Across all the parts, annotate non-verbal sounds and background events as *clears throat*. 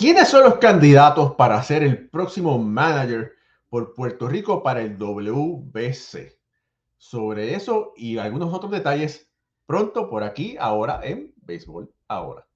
¿Quiénes son los candidatos para ser el próximo manager por Puerto Rico para el WBC? Sobre eso y algunos otros detalles pronto por aquí, ahora en Béisbol Ahora.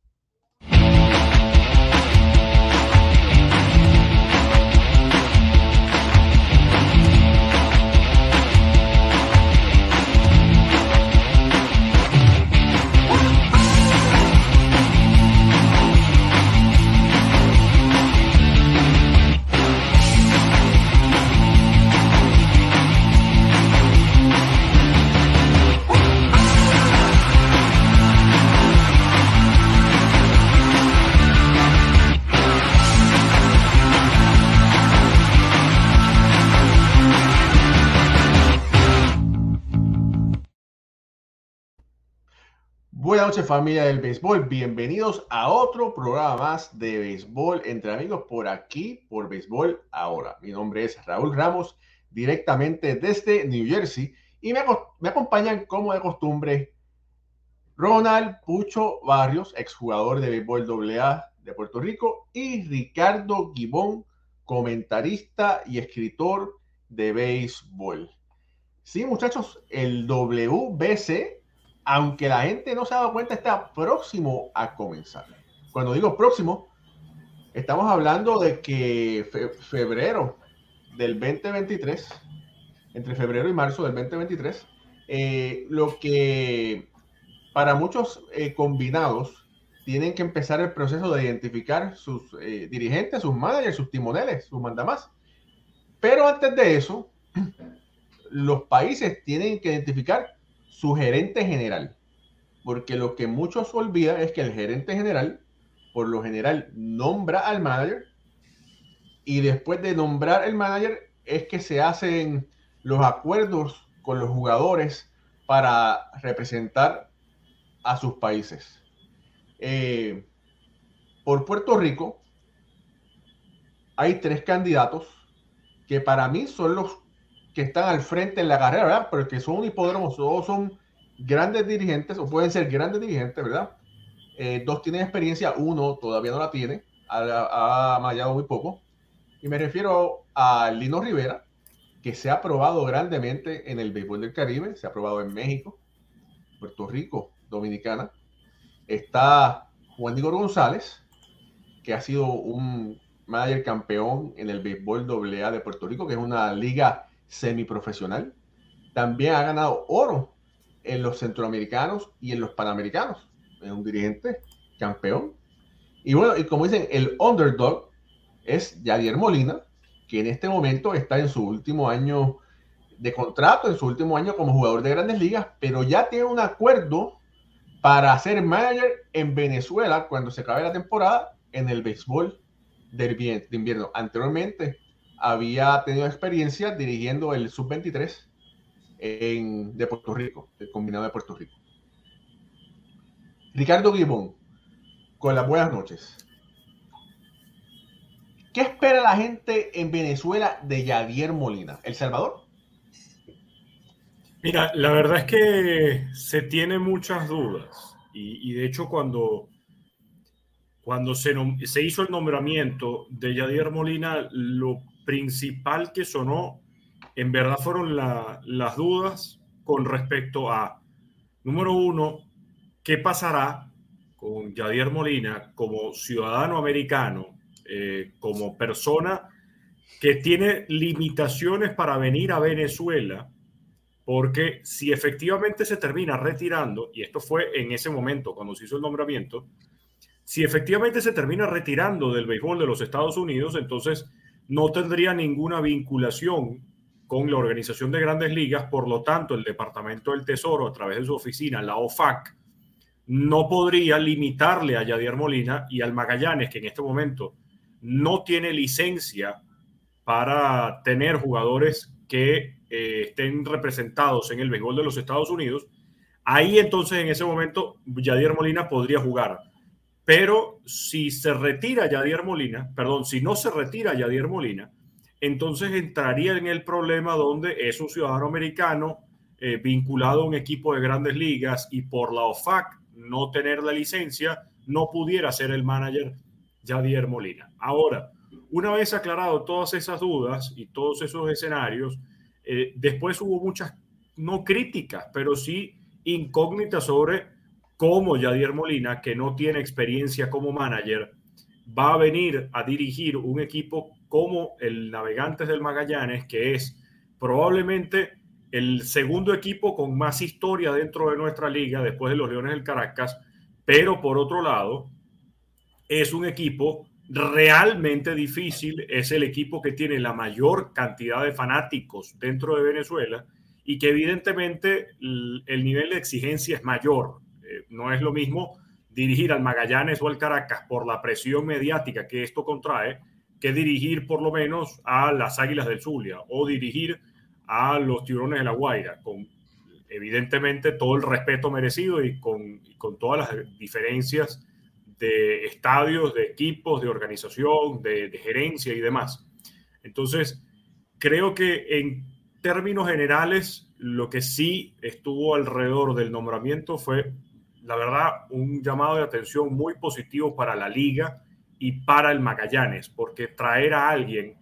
Noches familia del béisbol, bienvenidos a otro programa más de béisbol entre amigos por aquí, por béisbol ahora. Mi nombre es Raúl Ramos, directamente desde New Jersey y me, acompañan como de costumbre Ronald Pucho Barrios, exjugador de béisbol AA de Puerto Rico y Ricardo Gibón, comentarista y escritor de béisbol. Sí, muchachos, el WBC aunque la gente no se ha dado cuenta, está próximo a comenzar. Cuando digo próximo, estamos hablando de que febrero del 2023, entre febrero y marzo del 2023, eh, lo que para muchos eh, combinados tienen que empezar el proceso de identificar sus eh, dirigentes, sus managers, sus timoneles, sus mandamás. Pero antes de eso, *clears throat* los países tienen que identificar su gerente general. Porque lo que muchos olvidan es que el gerente general, por lo general, nombra al manager y después de nombrar el manager es que se hacen los acuerdos con los jugadores para representar a sus países. Eh, por Puerto Rico hay tres candidatos que para mí son los que están al frente en la carrera, ¿verdad? Porque son un hipódromo, todos son grandes dirigentes, o pueden ser grandes dirigentes, ¿verdad? Eh, dos tienen experiencia, uno todavía no la tiene, ha, ha mallado muy poco. Y me refiero a Lino Rivera, que se ha probado grandemente en el béisbol del Caribe, se ha probado en México, Puerto Rico, Dominicana. Está Juan Diego González, que ha sido un manager campeón en el béisbol AA de Puerto Rico, que es una liga semiprofesional. También ha ganado oro en los centroamericanos y en los panamericanos. Es un dirigente campeón. Y bueno, y como dicen, el underdog es Javier Molina, que en este momento está en su último año de contrato, en su último año como jugador de grandes ligas, pero ya tiene un acuerdo para ser manager en Venezuela cuando se acabe la temporada en el béisbol de invierno. Anteriormente había tenido experiencia dirigiendo el sub-23 de Puerto Rico, el combinado de Puerto Rico. Ricardo Guibón, con las buenas noches. ¿Qué espera la gente en Venezuela de Yadier Molina? ¿El Salvador? Mira, la verdad es que se tiene muchas dudas. Y, de hecho, cuando, cuando se, se hizo el nombramiento de Yadier Molina, lo principal que sonó, en verdad fueron las dudas con respecto a, número uno, ¿qué pasará con Yadier Molina como ciudadano americano, eh, como persona que tiene limitaciones para venir a Venezuela? Porque si efectivamente se termina retirando, y esto fue en ese momento cuando se hizo el nombramiento, si efectivamente se termina retirando del béisbol de los Estados Unidos, entonces no tendría ninguna vinculación con la Organización de Grandes Ligas, por lo tanto, el Departamento del Tesoro, a través de su oficina, la OFAC, no podría limitarle a Yadier Molina y al Magallanes, que en este momento no tiene licencia para tener jugadores que eh, estén representados en el béisbol de los Estados Unidos. Ahí entonces, en ese momento, Yadier Molina podría jugar. Pero si se retira Yadier Molina, perdón, si no se retira Yadier Molina, entonces entraría en el problema donde es un ciudadano americano eh, vinculado a un equipo de grandes ligas y por la OFAC no tener la licencia, no pudiera ser el manager Jadier Molina. Ahora, una vez aclarado todas esas dudas y todos esos escenarios, eh, después hubo muchas, no críticas, pero sí incógnitas sobre cómo Jadier Molina, que no tiene experiencia como manager, va a venir a dirigir un equipo como el Navegantes del Magallanes, que es probablemente el segundo equipo con más historia dentro de nuestra liga después de los Leones del Caracas, pero por otro lado, es un equipo realmente difícil, es el equipo que tiene la mayor cantidad de fanáticos dentro de Venezuela y que evidentemente el nivel de exigencia es mayor. No es lo mismo dirigir al Magallanes o al Caracas por la presión mediática que esto contrae que dirigir por lo menos a las Águilas del Zulia o dirigir a los Tiburones de la Guaira, con evidentemente todo el respeto merecido y con, con todas las diferencias de estadios, de equipos, de organización, de, gerencia y demás. Entonces, creo que en términos generales, lo que sí estuvo alrededor del nombramiento fue, la verdad, un llamado de atención muy positivo para la liga y para el Magallanes, porque traer a alguien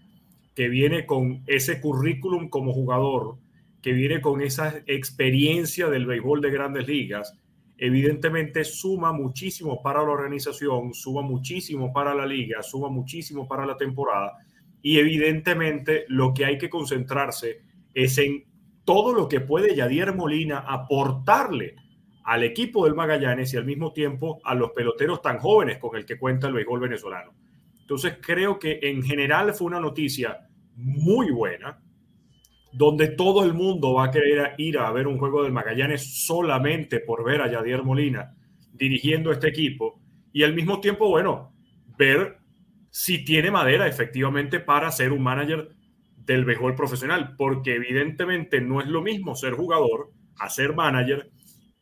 que viene con ese currículum como jugador, que viene con esa experiencia del béisbol de grandes ligas, evidentemente suma muchísimo para la organización, suma muchísimo para la liga, suma muchísimo para la temporada y evidentemente lo que hay que concentrarse es en todo lo que puede Yadier Molina aportarle al equipo del Magallanes y al mismo tiempo a los peloteros tan jóvenes con el que cuenta el béisbol venezolano. Entonces creo que en general fue una noticia muy buena, donde todo el mundo va a querer ir a ver un juego del Magallanes solamente por ver a Yadier Molina dirigiendo este equipo y al mismo tiempo, bueno, ver si tiene madera efectivamente para ser un manager del béisbol profesional, porque evidentemente no es lo mismo ser jugador a ser manager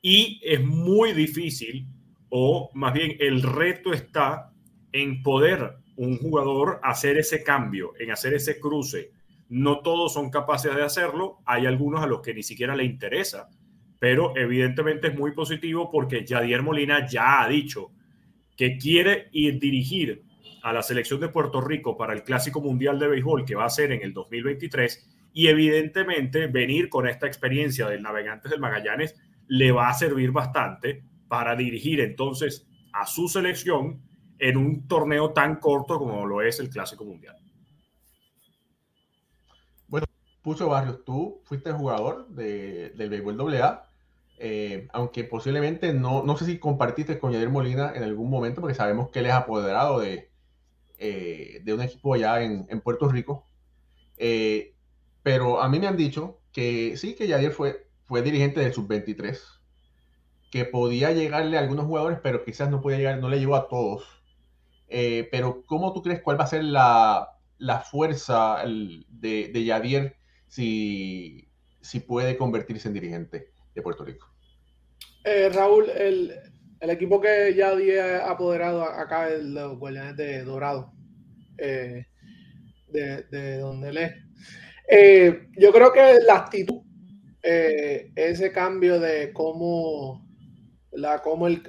y es muy difícil o más bien el reto está en poder un jugador hacer ese cambio, en hacer ese cruce. No todos son capaces de hacerlo, hay algunos a los que ni siquiera le interesa, pero evidentemente es muy positivo porque Jadier Molina ya ha dicho que quiere ir dirigir a la selección de Puerto Rico para el Clásico Mundial de Béisbol que va a ser en el 2023 y evidentemente venir con esta experiencia del Navegantes del Magallanes le va a servir bastante para dirigir entonces a su selección en un torneo tan corto como lo es el Clásico Mundial. Pucho Barrios, tú fuiste jugador de, del béisbol AA, eh, aunque posiblemente no, no sé si compartiste con Yadier Molina en algún momento, porque sabemos que él es apoderado de, eh, de un equipo allá en, en Puerto Rico. Eh, pero a mí me han dicho que sí, que Yadier fue, fue dirigente del sub-23, que podía llegarle a algunos jugadores, pero quizás no podía llegar, no le llegó a todos. pero ¿cómo tú crees cuál va a ser la, la fuerza de, de Yadier si, si puede convertirse en dirigente de Puerto Rico. Eh, Raúl, el, equipo que ya ha apoderado acá es los Guardianes de Dorado, eh, de, donde él es. Eh, yo creo que la actitud, ese cambio de cómo, la, cómo él,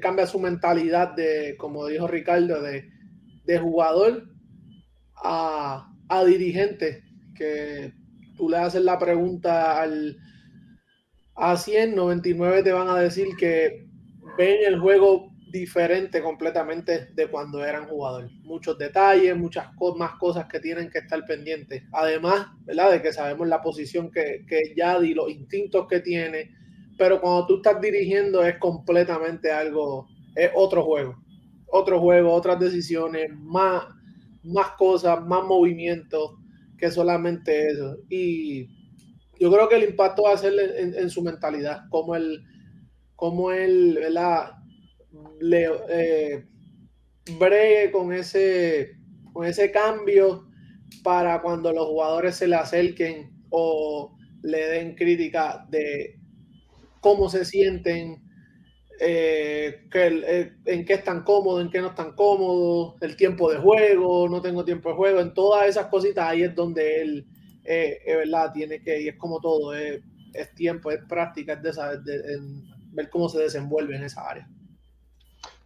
cambia su mentalidad de, como dijo Ricardo, de, de jugador a, a dirigente, que tú le haces la pregunta al, a 100, 99 te van a decir que ven el juego diferente completamente de cuando eran jugadores. Muchos detalles, muchas más cosas que tienen que estar pendientes. Además, ¿verdad? De que sabemos la posición que, que Yadi, los instintos que tiene, pero cuando tú estás dirigiendo es completamente algo, es otro juego. Otro juego, otras decisiones, más, más cosas, más movimientos que solamente eso. Y yo creo que el impacto va a ser en, su mentalidad, como él, como él, Le, eh, bregue con ese, con ese cambio para cuando los jugadores se le acerquen o le den crítica de cómo se sienten eh, que, en qué están cómodos, en qué no están cómodos, el tiempo de juego, no tengo tiempo de juego, en todas esas cositas ahí es donde él, es verdad, tiene que, y es como todo, es, tiempo, es práctica, es de, ver cómo se desenvuelve en esa área.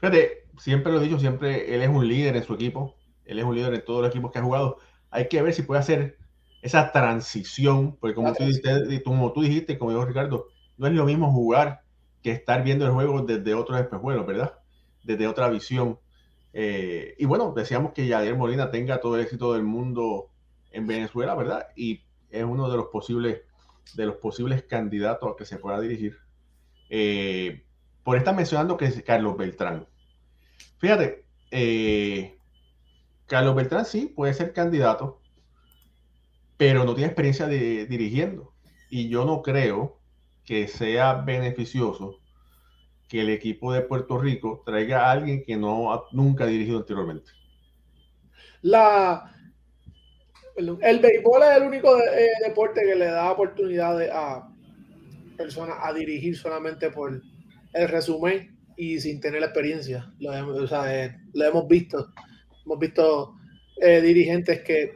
Fíjate, siempre lo he dicho, siempre él es un líder en su equipo, él es un líder en todos los equipos que ha jugado. Hay que ver si puede hacer esa transición, porque como, tú, dijiste, como tú dijiste, como dijo Ricardo, no es lo mismo jugar que estar viendo el juego desde otro espejuelos, ¿verdad? Desde otra visión. Eh, y bueno, deseamos que Yadier Molina tenga todo el éxito del mundo en Venezuela, ¿verdad? Y es uno de los posibles, de los posibles candidatos a que se pueda dirigir. Eh, por estar mencionando que es Carlos Beltrán. Fíjate, eh, Carlos Beltrán sí puede ser candidato, pero no tiene experiencia de, dirigiendo. Y yo no creo que sea beneficioso que el equipo de Puerto Rico traiga a alguien que no nunca ha dirigido anteriormente. La, el béisbol es el único eh, deporte que le da oportunidad a personas a dirigir solamente por el resumen y sin tener la experiencia. Lo, eh, hemos visto. Hemos visto eh, dirigentes que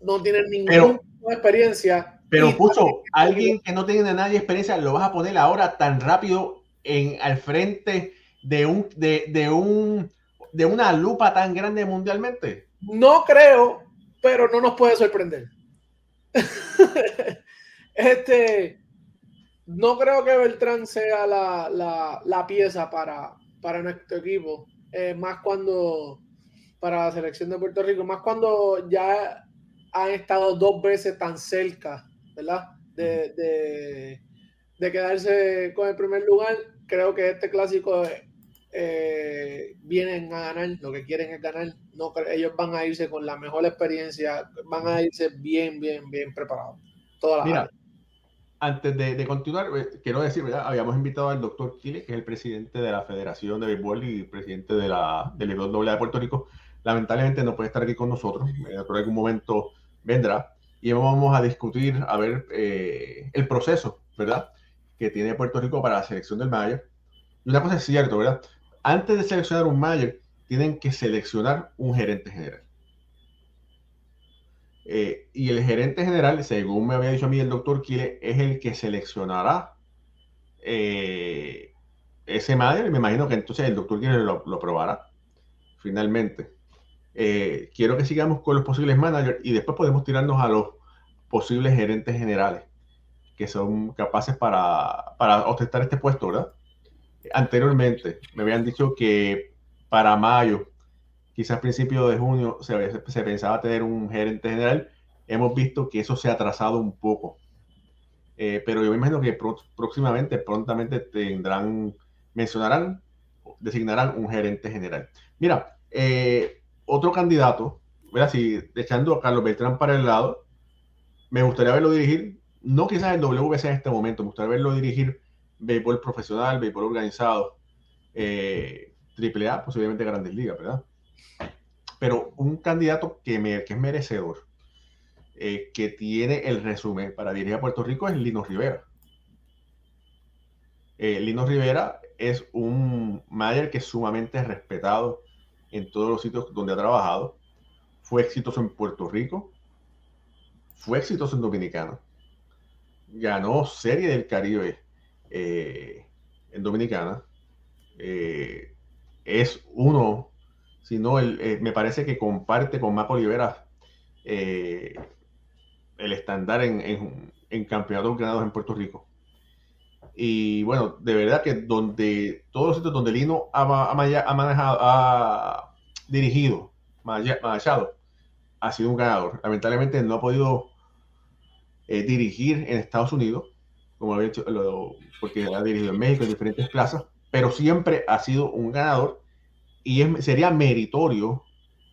no tienen ninguna experiencia pero puso, alguien que no tiene nadie experiencia, lo vas a poner ahora tan rápido en, al frente de un, de, un de una lupa tan grande mundialmente. No creo, pero no nos puede sorprender. *laughs* este, no creo que Beltrán sea la, pieza para, para nuestro equipo. más cuando, para la selección de Puerto Rico, más cuando ya han estado dos veces tan cerca ¿verdad? De, quedarse con el primer lugar. Creo que este clásico eh, vienen a ganar, lo que quieren es ganar. No, ellos van a irse con la mejor experiencia, van a irse bien, bien, bien preparados. Toda Mira, antes de, continuar, eh, quiero decir, ¿verdad? habíamos invitado al doctor Kile, que es el presidente de la Federación de Béisbol y presidente de la, del doble de Puerto Rico. Lamentablemente no puede estar aquí con nosotros, en algún momento vendrá y vamos a discutir, a ver, eh, el proceso, ¿verdad? Que tiene Puerto Rico para la selección del Mayer. Y una cosa es cierto, ¿verdad? Antes de seleccionar un Mayer, tienen que seleccionar un gerente general. Eh, y el gerente general, según me había dicho a mí el doctor Kile, es el que seleccionará eh, ese Mayer. Y me imagino que entonces el doctor Kile lo, lo probará finalmente. Eh, quiero que sigamos con los posibles managers y después podemos tirarnos a los posibles gerentes generales que son capaces para, para ostentar este puesto, ¿verdad? Anteriormente me habían dicho que para mayo, quizás principio de junio, se, se pensaba tener un gerente general. Hemos visto que eso se ha atrasado un poco. Eh, pero yo me imagino que próximamente, prontamente tendrán, mencionarán, designarán un gerente general. Mira, eh, otro candidato, si echando a Carlos Beltrán para el lado, me gustaría verlo dirigir, no quizás el WBC en este momento, me gustaría verlo dirigir béisbol profesional, béisbol organizado, eh, triple A, posiblemente Grandes Ligas, ¿verdad? Pero un candidato que, me, que es merecedor, eh, que tiene el resumen para dirigir a Puerto Rico es Lino Rivera. Eh, Lino Rivera es un manager que es sumamente respetado en todos los sitios donde ha trabajado. Fue exitoso en Puerto Rico. Fue exitoso en Dominicana. Ganó Serie del Caribe eh, en Dominicana. Eh, es uno, si no, eh, me parece que comparte con Marco Olivera el estándar en, en, en campeonatos ganados en Puerto Rico. Y bueno, de verdad que donde todos los sitios donde Lino ha, manejado, ha dirigido, ha sido un ganador. Lamentablemente no ha podido eh, dirigir en Estados Unidos, como había hecho, porque ha dirigido en México en diferentes plazas, pero siempre ha sido un ganador y sería meritorio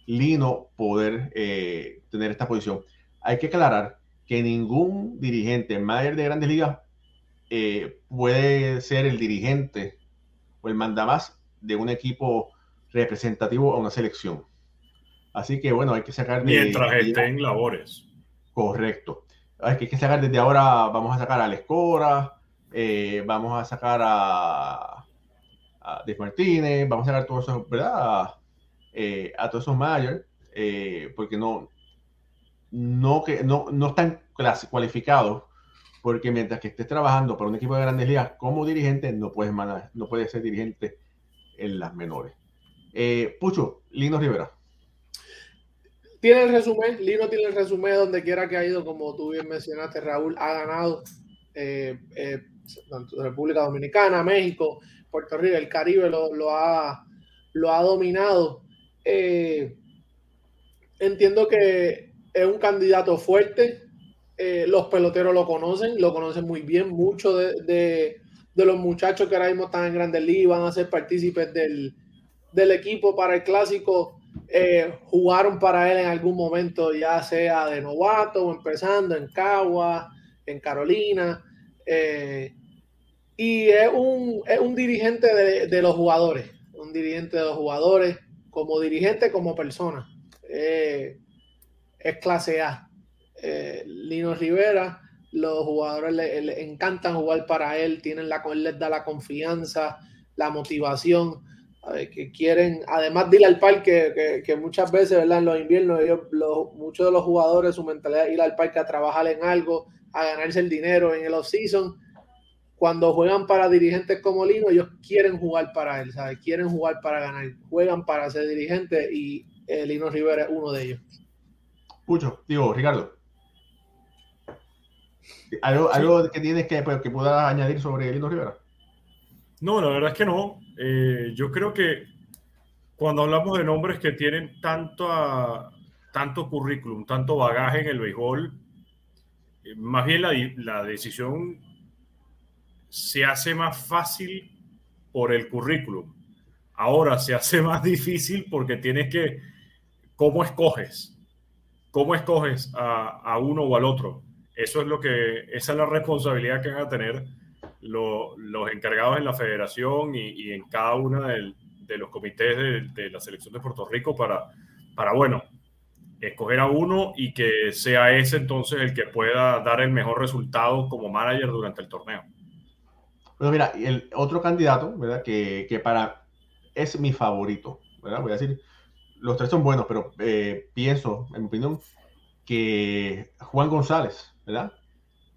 Lino poder eh, tener esta posición. Hay que aclarar que ningún dirigente mayor de grandes ligas eh, puede ser el dirigente o el mandamás de un equipo representativo a una selección. Así que bueno, hay que sacar... Mientras esté en labores. Correcto. Hay que, sacar desde ahora, vamos a sacar a Lescora, eh, vamos a sacar a, a Dave Martínez, vamos a sacar todos esos, ¿verdad? Eh, a todos esos mayores, eh, porque no, no, que, no, no están cualificados, porque mientras que estés trabajando para un equipo de grandes ligas como dirigente, no puedes, no puedes ser dirigente en las menores. Eh, Pucho, Lino Rivera. Tiene el resumen, Lino tiene el resumen donde quiera que ha ido, como tú bien mencionaste, Raúl ha ganado eh, eh, República Dominicana, México, Puerto Rico, el Caribe lo, ha, lo ha dominado. entiendo que es un candidato fuerte, los peloteros lo conocen, lo conocen muy bien, muchos de, los muchachos que ahora mismo están en Grandes Ligas van a ser partícipes del, del equipo para el clásico eh, jugaron para él en algún momento, ya sea de novato o empezando en Cagua, en Carolina. Eh, y es un, es un dirigente de, los jugadores, un dirigente de los jugadores, como dirigente, como persona. Eh, es clase A. Lino Rivera, los jugadores le, encantan jugar para él, tienen la, él les da la confianza, la motivación que quieren, además de ir al parque, que, muchas veces, ¿verdad? En los inviernos, ellos, muchos de los jugadores, su mentalidad es ir al parque a trabajar en algo, a ganarse el dinero en el off-season. Cuando juegan para dirigentes como Lino, ellos quieren jugar para él, ¿sabes? Quieren jugar para ganar, juegan para ser dirigente y eh, Lino Rivera es uno de ellos. Mucho, digo, Ricardo. ¿Algo, algo que tienes que, pues, que puedas añadir sobre Lino Rivera? No, la verdad es que no. Eh, yo creo que cuando hablamos de nombres que tienen tanto, tanto currículum, tanto bagaje en el béisbol, eh, más bien la, la decisión se hace más fácil por el currículum. Ahora se hace más difícil porque tienes que, ¿cómo escoges? ¿Cómo escoges a, uno o al otro? Eso es lo que, esa es la responsabilidad que van a tener los encargados en la federación y, en cada uno de, los comités de, la selección de Puerto Rico para, para, bueno, escoger a uno y que sea ese entonces el que pueda dar el mejor resultado como manager durante el torneo. Bueno, mira, el otro candidato, ¿verdad? Que, que para es mi favorito, ¿verdad? Voy a decir, los tres son buenos, pero eh, pienso, en mi opinión, que Juan González, ¿verdad?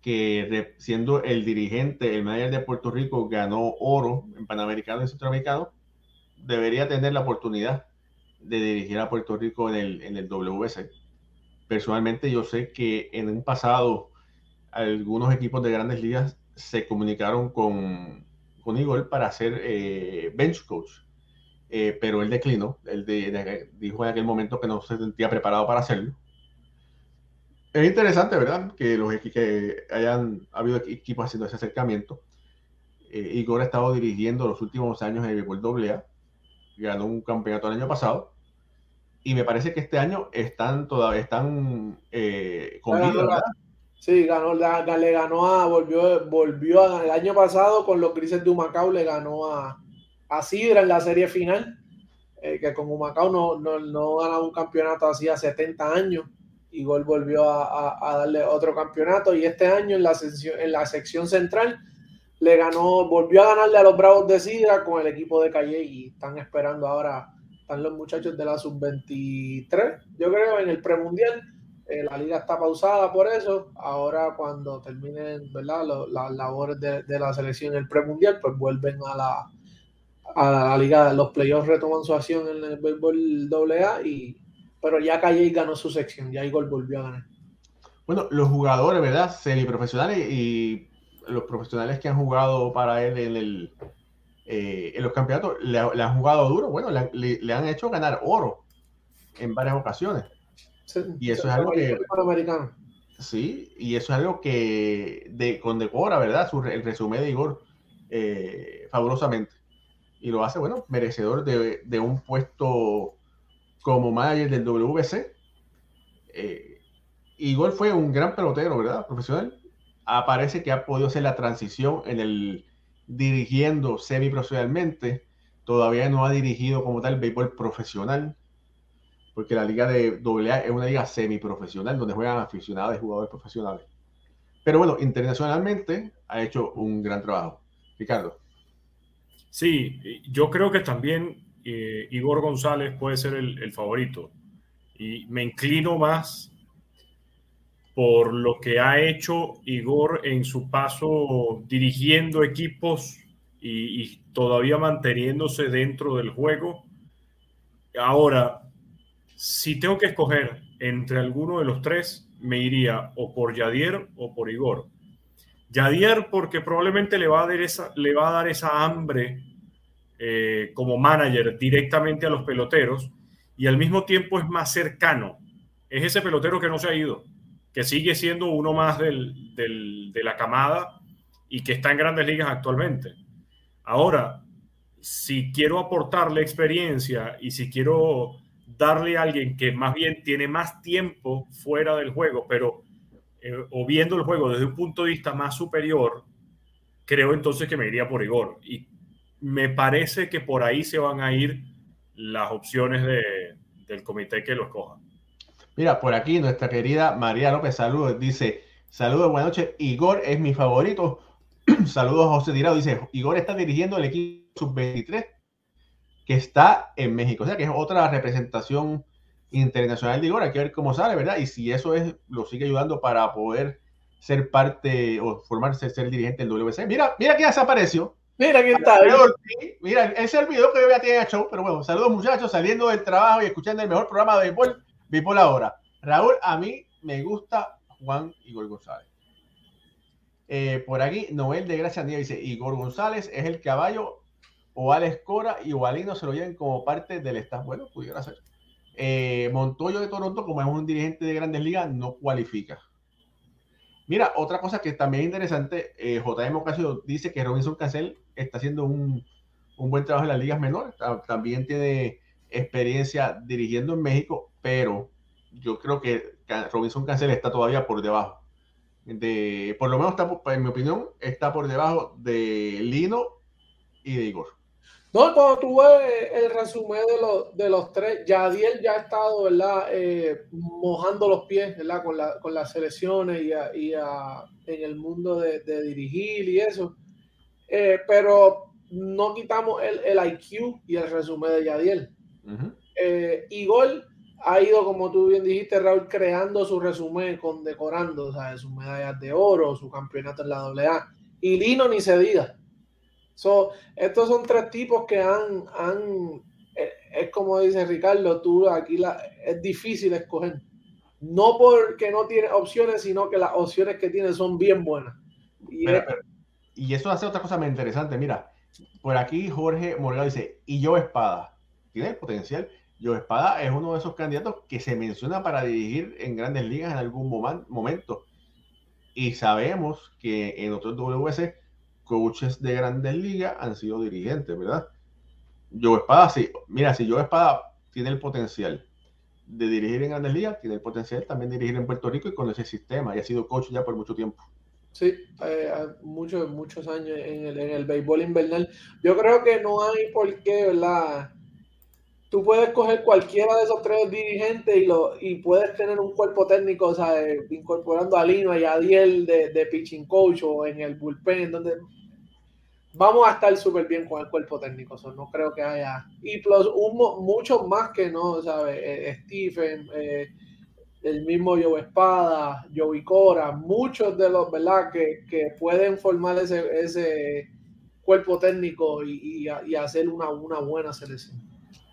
que siendo el dirigente, el manager de Puerto Rico, ganó oro en Panamericano y Centroamericano, debería tener la oportunidad de dirigir a Puerto Rico en el, en el WC. Personalmente yo sé que en un pasado algunos equipos de grandes ligas se comunicaron con, con Igor para hacer eh, bench coach, eh, pero él declinó, él dijo en aquel momento que no se sentía preparado para hacerlo es interesante, ¿verdad? Que los que hayan habido equipos haciendo ese acercamiento. Eh, Igor ha estado dirigiendo los últimos años en el béisbol AA. Ganó un campeonato el año pasado. Y me parece que este año están todavía están eh, con. Sí, ganó, le ganó a, volvió, volvió a, el año pasado con los Grises de Humacao, le ganó a, a Sidra en la serie final, eh, que con Humacao no, no, no ganaba un campeonato hacía 70 años. Igor volvió a, darle otro campeonato y este año en la, sección, en la sección central le ganó, volvió a ganarle a los Bravos de Sidra con el equipo de Calle y están esperando ahora, están los muchachos de la sub-23, yo creo, en el premundial. Eh, la liga está pausada por eso. Ahora cuando terminen ¿verdad? las labores de, la selección en el premundial, pues vuelven a la, a la liga, los playoffs retoman su acción en el béisbol AA y pero ya Calle ganó su sección, ya Igor volvió a ganar. Bueno, los jugadores, ¿verdad? Semiprofesionales y los profesionales que han jugado para él en, el, eh, en los campeonatos le, han jugado duro, bueno, le, han hecho ganar oro en varias ocasiones. Y eso es algo que... Sí, y eso es algo que de, condecora, ¿verdad? Su, el resumen de Igor eh, fabulosamente. Y lo hace, bueno, merecedor de, de un puesto como manager del WC. Eh, Igor fue un gran pelotero, ¿verdad? Profesional. Aparece que ha podido hacer la transición en el dirigiendo semi-profesionalmente. Todavía no ha dirigido como tal béisbol profesional, porque la liga de AA es una liga semi-profesional donde juegan aficionados y jugadores profesionales. Pero bueno, internacionalmente ha hecho un gran trabajo. Ricardo. Sí, yo creo que también eh, Igor González puede ser el, favorito. Y me inclino más por lo que ha hecho Igor en su paso dirigiendo equipos y, y, todavía manteniéndose dentro del juego. Ahora, si tengo que escoger entre alguno de los tres, me iría o por Yadier o por Igor. Yadier porque probablemente le va a dar esa, le va a dar esa hambre eh, como manager directamente a los peloteros y al mismo tiempo es más cercano. Es ese pelotero que no se ha ido, que sigue siendo uno más del, de la camada y que está en grandes ligas actualmente. Ahora, si quiero aportarle experiencia y si quiero darle a alguien que más bien tiene más tiempo fuera del juego, pero eh, o viendo el juego desde un punto de vista más superior, creo entonces que me iría por Igor. Y me parece que por ahí se van a ir las opciones de, del comité que los coja. Mira, por aquí nuestra querida María López, saludos, dice, saludos, buenas noches, Igor es mi favorito. *clears throat* saludos a José Tirado, dice, Igor está dirigiendo el equipo sub-23 que está en México, o sea que es otra representación internacional de Igor, hay que ver cómo sale, ¿verdad? Y si eso es, lo sigue ayudando para poder ser parte o formarse, ser dirigente del WC. Mira, mira quién desapareció. Mira quién está. Mira, ese es el video que yo ya tiene show, pero bueno, saludos muchachos, saliendo del trabajo y escuchando el mejor programa de béisbol, béisbol ahora. Raúl, a mí me gusta Juan Igor González. Eh, por aquí, Noel de Gracia dice, Igor González es el caballo o Alex y Ovalino se lo lleven como parte del staff. Bueno, pudiera ser. Eh, Montoyo de Toronto, como es un dirigente de grandes ligas, no cualifica. Mira, otra cosa que también es interesante, eh, JM Ocasio dice que Robinson Cancel está haciendo un, buen trabajo en las ligas menores, también tiene experiencia dirigiendo en México, pero yo creo que Robinson Cancel está todavía por debajo. De, por lo menos, está, en mi opinión, está por debajo de Lino y de Igor. No, cuando tú ves el resumen de los, de los tres, Yadiel ya ha estado, ¿verdad? Eh, mojando los pies, ¿verdad? Con, la, con las selecciones y, y en el mundo de, dirigir y eso. Eh, pero no quitamos el, el, IQ y el resumen de Yadiel. Eh, Igor ha ido, como tú bien dijiste, Raúl, creando su resumen, condecorando, o sea, sus medallas de oro, su campeonato en la AA. Y Lino ni se diga estos son tres tipos que han, han eh, es como dice Ricardo, tú aquí la, es difícil escoger. No porque no tiene opciones, sino que las opciones que tiene son bien buenas. Y, y eso hace otra cosa muy interesante. Mira, por aquí Jorge Morgado dice, y yo Espada, tiene el potencial. Yo Espada es uno de esos candidatos que se menciona para dirigir en grandes ligas en algún momento. Y sabemos que en otros WC coaches de grandes ligas han sido dirigentes, ¿verdad? Joe Espada, sí. Mira, si Joe Espada tiene el potencial de dirigir en grandes ligas, tiene el potencial también de dirigir en Puerto Rico y con ese sistema. Y ha sido coach ya por mucho tiempo. Sí, eh, muchos, muchos años en el, en el béisbol invernal. Yo creo que no hay por qué, ¿verdad? Tú puedes coger cualquiera de esos tres dirigentes y, lo, y puedes tener un cuerpo técnico, o sea, incorporando a Lino y a Adiel de, de pitching coach o en el bullpen, donde vamos a estar súper bien con el cuerpo técnico. no creo que haya. Y plus, muchos más que no, ¿sabes? Eh, Stephen, eh, el mismo Joe Espada, Joey Cora, muchos de los, ¿verdad? Que, que pueden formar ese, ese cuerpo técnico y, y, hacer una, una, buena selección.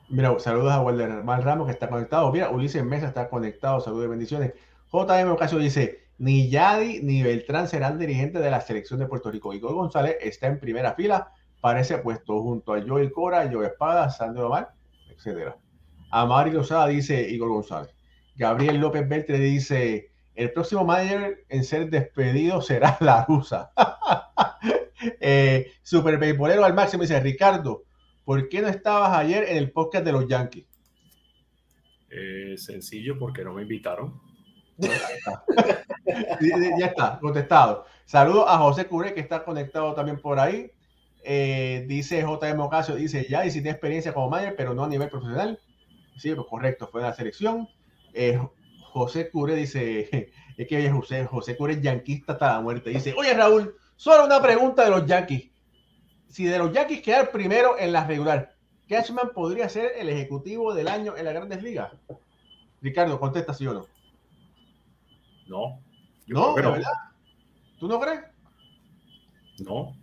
Mira, saludos a Walter Ramos que está conectado. Mira, Ulises Mesa está conectado. Saludos y bendiciones. JM Ocasio dice: ni Yadi ni Beltrán serán dirigentes de la selección de Puerto Rico. Igor González está en primera fila para ese puesto junto a Joey Cora, Joe Espada, Sandro Omar, etc. Amari Lozada dice Igor González. Gabriel López Beltre dice, el próximo manager en ser despedido será *laughs* la rusa. *laughs* eh, Super Beisbolero al máximo dice, Ricardo, ¿por qué no estabas ayer en el podcast de los Yankees? Eh, sencillo, porque no me invitaron. *laughs* ya está, contestado. Saludos a José Cure, que está conectado también por ahí. Eh, dice JM Ocasio, dice, ya tiene experiencia como manager, pero no a nivel profesional. Sí, pues correcto, fue la selección. Eh, José Cure dice, *laughs* es que José, José Cure es yanquista hasta la muerte. Dice, oye Raúl, solo una pregunta de los yanquis. si de los Yankees quedar primero en la regular, Cashman podría ser el ejecutivo del año en las grandes ligas. Ricardo, contesta sí o no. No. No, verdad? ¿Tú no crees? No.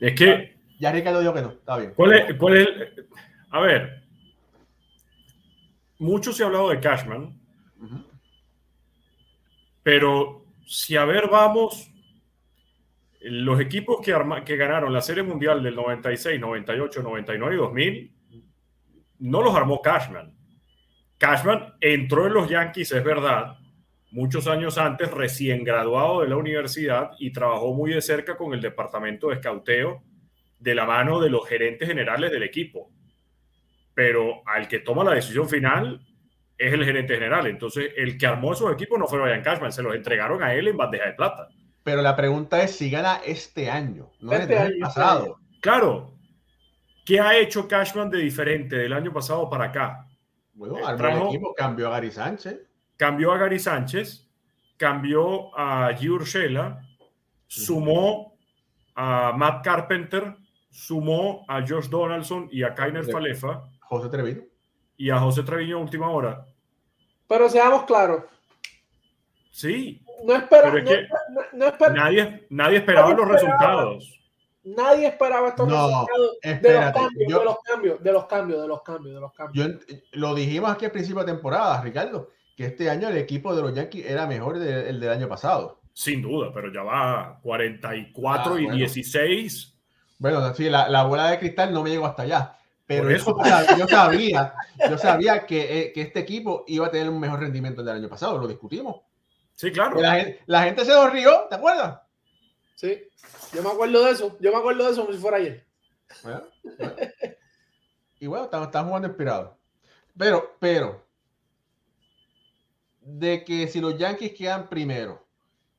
Es que. Ya Ricardo dijo que no, está bien. ¿Cuál es, cuál es a ver, mucho se ha hablado de Cashman, pero si a ver vamos, los equipos que, que ganaron la Serie Mundial del 96, 98, 99 y 2000, no los armó Cashman. Cashman entró en los Yankees, es verdad, muchos años antes, recién graduado de la universidad y trabajó muy de cerca con el departamento de escauteo de la mano de los gerentes generales del equipo. Pero al que toma la decisión final es el gerente general. Entonces, el que armó esos equipos no fue Ryan Cashman, se los entregaron a él en bandeja de plata. Pero la pregunta es si gana este año, no este el año, pasado. Claro. ¿Qué ha hecho Cashman de diferente del año pasado para acá? Bueno, eh, el equipo, cambió a Gary Sánchez. Cambió a Gary Sánchez, cambió a Giur sumó a Matt Carpenter, sumó a Josh Donaldson y a Kainer Falefa. José Treviño. Y a José Treviño a última hora. Pero seamos claros. Sí. No, espera, nadie, nadie esperaba los resultados. Nadie esperaba estos resultados de los, cambios, de los cambios, de los cambios, de los cambios, de los cambios. lo dijimos aquí al principio de temporada, Ricardo, que este año el equipo de los Yankees era mejor del, el del año pasado. Sin duda, pero ya va 44 ah, y 16. Bueno, sí, la, la bola de cristal no me llegó hasta allá. Pero eso, yo *laughs* sabía, yo sabía que, eh, que, este equipo iba a tener un mejor rendimiento del año pasado, lo discutimos. Sí, claro. La gente, la gente se nos rió, ¿te acuerdas? Sí, yo me acuerdo de eso, yo me acuerdo de eso como si fuera ayer. *laughs* Y bueno, estamos, estamos jugando inspirados. Pero, pero, de que si los Yankees quedan primero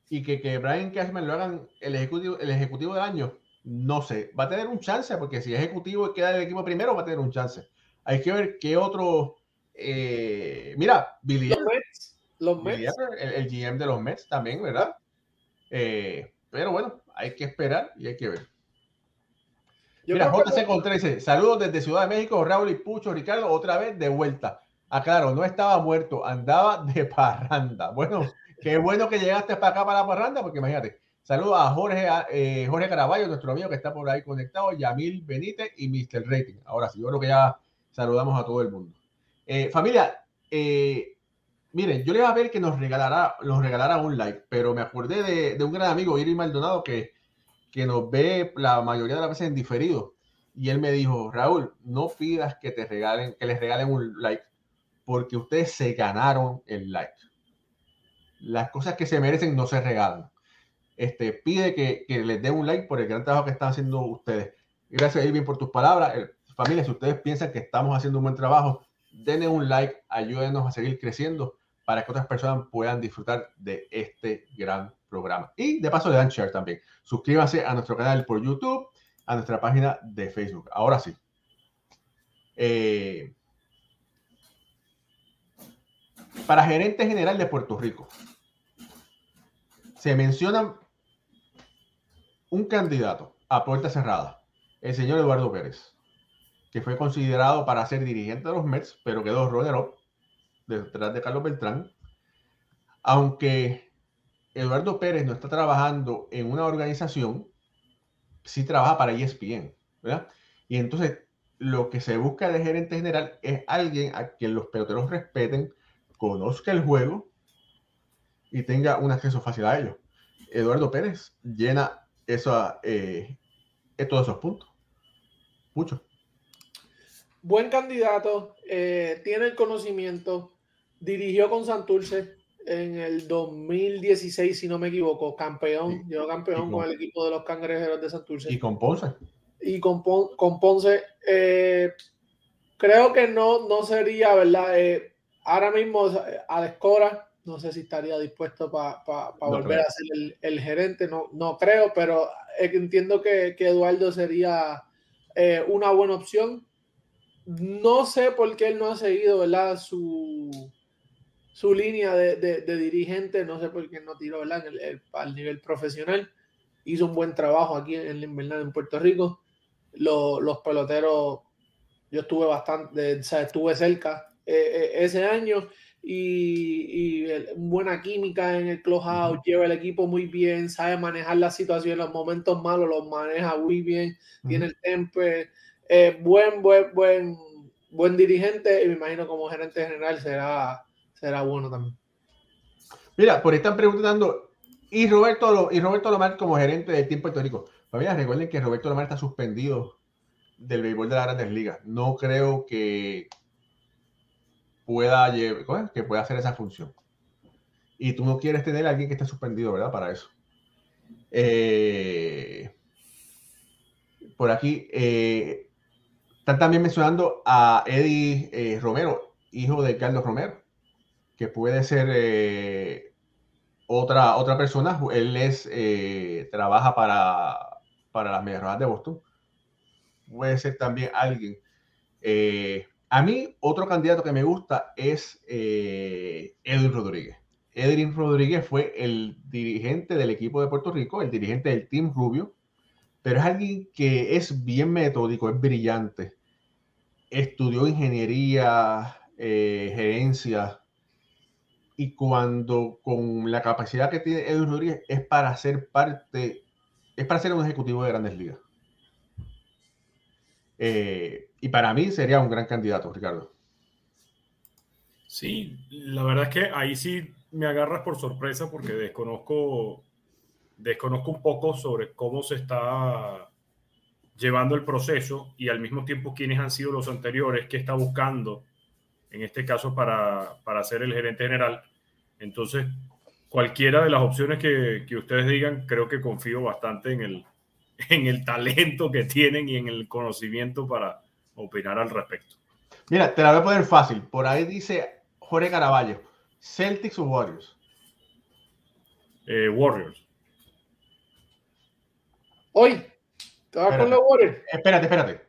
y que, que Brian Cashman lo hagan el ejecutivo, el ejecutivo del año, no sé, va a tener un chance, porque si ejecutivo y queda el equipo primero, va a tener un chance. Hay que ver qué otro. Eh, mira, Billy. Los Mets. Los Mets. el, GM de los Mets también, ¿verdad? Eh, pero bueno, hay que esperar y hay que ver. mira, JC Contreras dice: Saludos desde Ciudad de México, Raúl y Pucho, Ricardo, otra vez de vuelta. Ah, claro, no estaba muerto, andaba de *laughs* parranda. Bueno, qué bueno que llegaste para acá para la parranda, porque imagínate, Saludos a Jorge, eh, Jorge Caraballo, nuestro amigo que está por ahí conectado, Yamil Benítez y Mr. Rating. Ahora sí, yo creo que ya saludamos a todo el mundo. Eh, familia, eh, miren, yo le iba a ver que nos regalará, nos regalara un like, pero me acordé de, un gran amigo, Iri Maldonado, que, que nos ve la mayoría de las veces en diferido. Y él me dijo, Raúl, no pidas que te regalen, que les regalen un like, porque ustedes se ganaron el like. Las cosas que se merecen no se regalan este, pide que, les den un like por el gran trabajo que están haciendo ustedes. Gracias, Irving, por tus palabras. Familia, si ustedes piensan que estamos haciendo un buen trabajo, denle un like, ayúdenos a seguir creciendo para que otras personas puedan disfrutar de este gran programa. Y de paso le dan share también. Suscríbanse a nuestro canal por YouTube, a nuestra página de Facebook. Ahora sí. Eh, para gerente general de Puerto Rico, se mencionan un candidato a puerta cerrada, el señor Eduardo Pérez, que fue considerado para ser dirigente de los Mets, pero quedó runner-up detrás de Carlos Beltrán. Aunque Eduardo Pérez no está trabajando en una organización, sí trabaja para ESPN, ¿verdad? Y entonces lo que se busca de gerente general es alguien a quien los peloteros respeten, conozca el juego y tenga un acceso fácil a ello. Eduardo Pérez llena eh, esos puntos. Mucho. Buen candidato, eh, tiene el conocimiento, dirigió con Santurce en el 2016, si no me equivoco, campeón, llegó campeón con, el equipo de los cangrejeros de Santurce. Y con Ponce. Y con, con Ponce, eh, creo que no, no sería, ¿verdad? ahora mismo, a Escora no sé si estaría dispuesto para volver a ser el, gerente, no, no creo, pero entiendo que, Eduardo sería eh, una buena opción. No sé por qué él no ha seguido ¿verdad? Su, su línea de, dirigente, no sé por qué no tiró ¿verdad? al nivel profesional. hizo un buen trabajo aquí en el invernal en Puerto Rico. los peloteros, yo estuve bastante, o sea, estuve cerca eh, eh, ese año y, buena química en el clubhouse, lleva el equipo muy bien, sabe manejar la situación, los momentos malos los maneja muy bien, tiene el temple, eh, buen, buen, buen, buen dirigente y me imagino como gerente general será, será bueno también. Mira, por ahí están preguntando, ¿y Roberto, y Roberto Lomar como gerente del Team Puerto Rico? Familia, recuerden que Roberto Lomar está suspendido del béisbol de las grandes ligas. No creo que pueda, que pueda hacer esa función. Y tú no quieres tener a alguien que esté suspendido, ¿verdad? Para eso. Eh, por aquí eh, están también mencionando a Eddie eh, Romero, hijo de Carlos Romero, que puede ser otra, otra persona. Él es trabaja para, para las Medias de Boston. Puede ser también alguien. A mí, otro candidato que me gusta es eh, Edwin Rodríguez. Edwin Rodríguez fue el dirigente del equipo de Puerto Rico, el dirigente del Team Rubio, pero es alguien que es bien metódico, es brillante. Estudió ingeniería, eh, gerencia, y cuando con la capacidad que tiene Edwin Rodríguez es para ser parte, es para ser un ejecutivo de grandes ligas. Eh, y para mí sería un gran candidato, Ricardo. Sí, la verdad es que ahí sí me agarras por sorpresa porque desconozco, desconozco un poco sobre cómo se está llevando el proceso y al mismo tiempo quiénes han sido los anteriores que está buscando, en este caso para, para ser el gerente general. Entonces, cualquiera de las opciones que, que ustedes digan, creo que confío bastante en el, *laughs* en el talento que tienen y en el conocimiento para, opinar al respecto. Mira, te la voy a poner fácil. Por ahí dice Jorge Caraballo, Celtics o Warriors. Eh, Warriors. Hoy, ¿te vas con los Warriors? Espérate, espérate.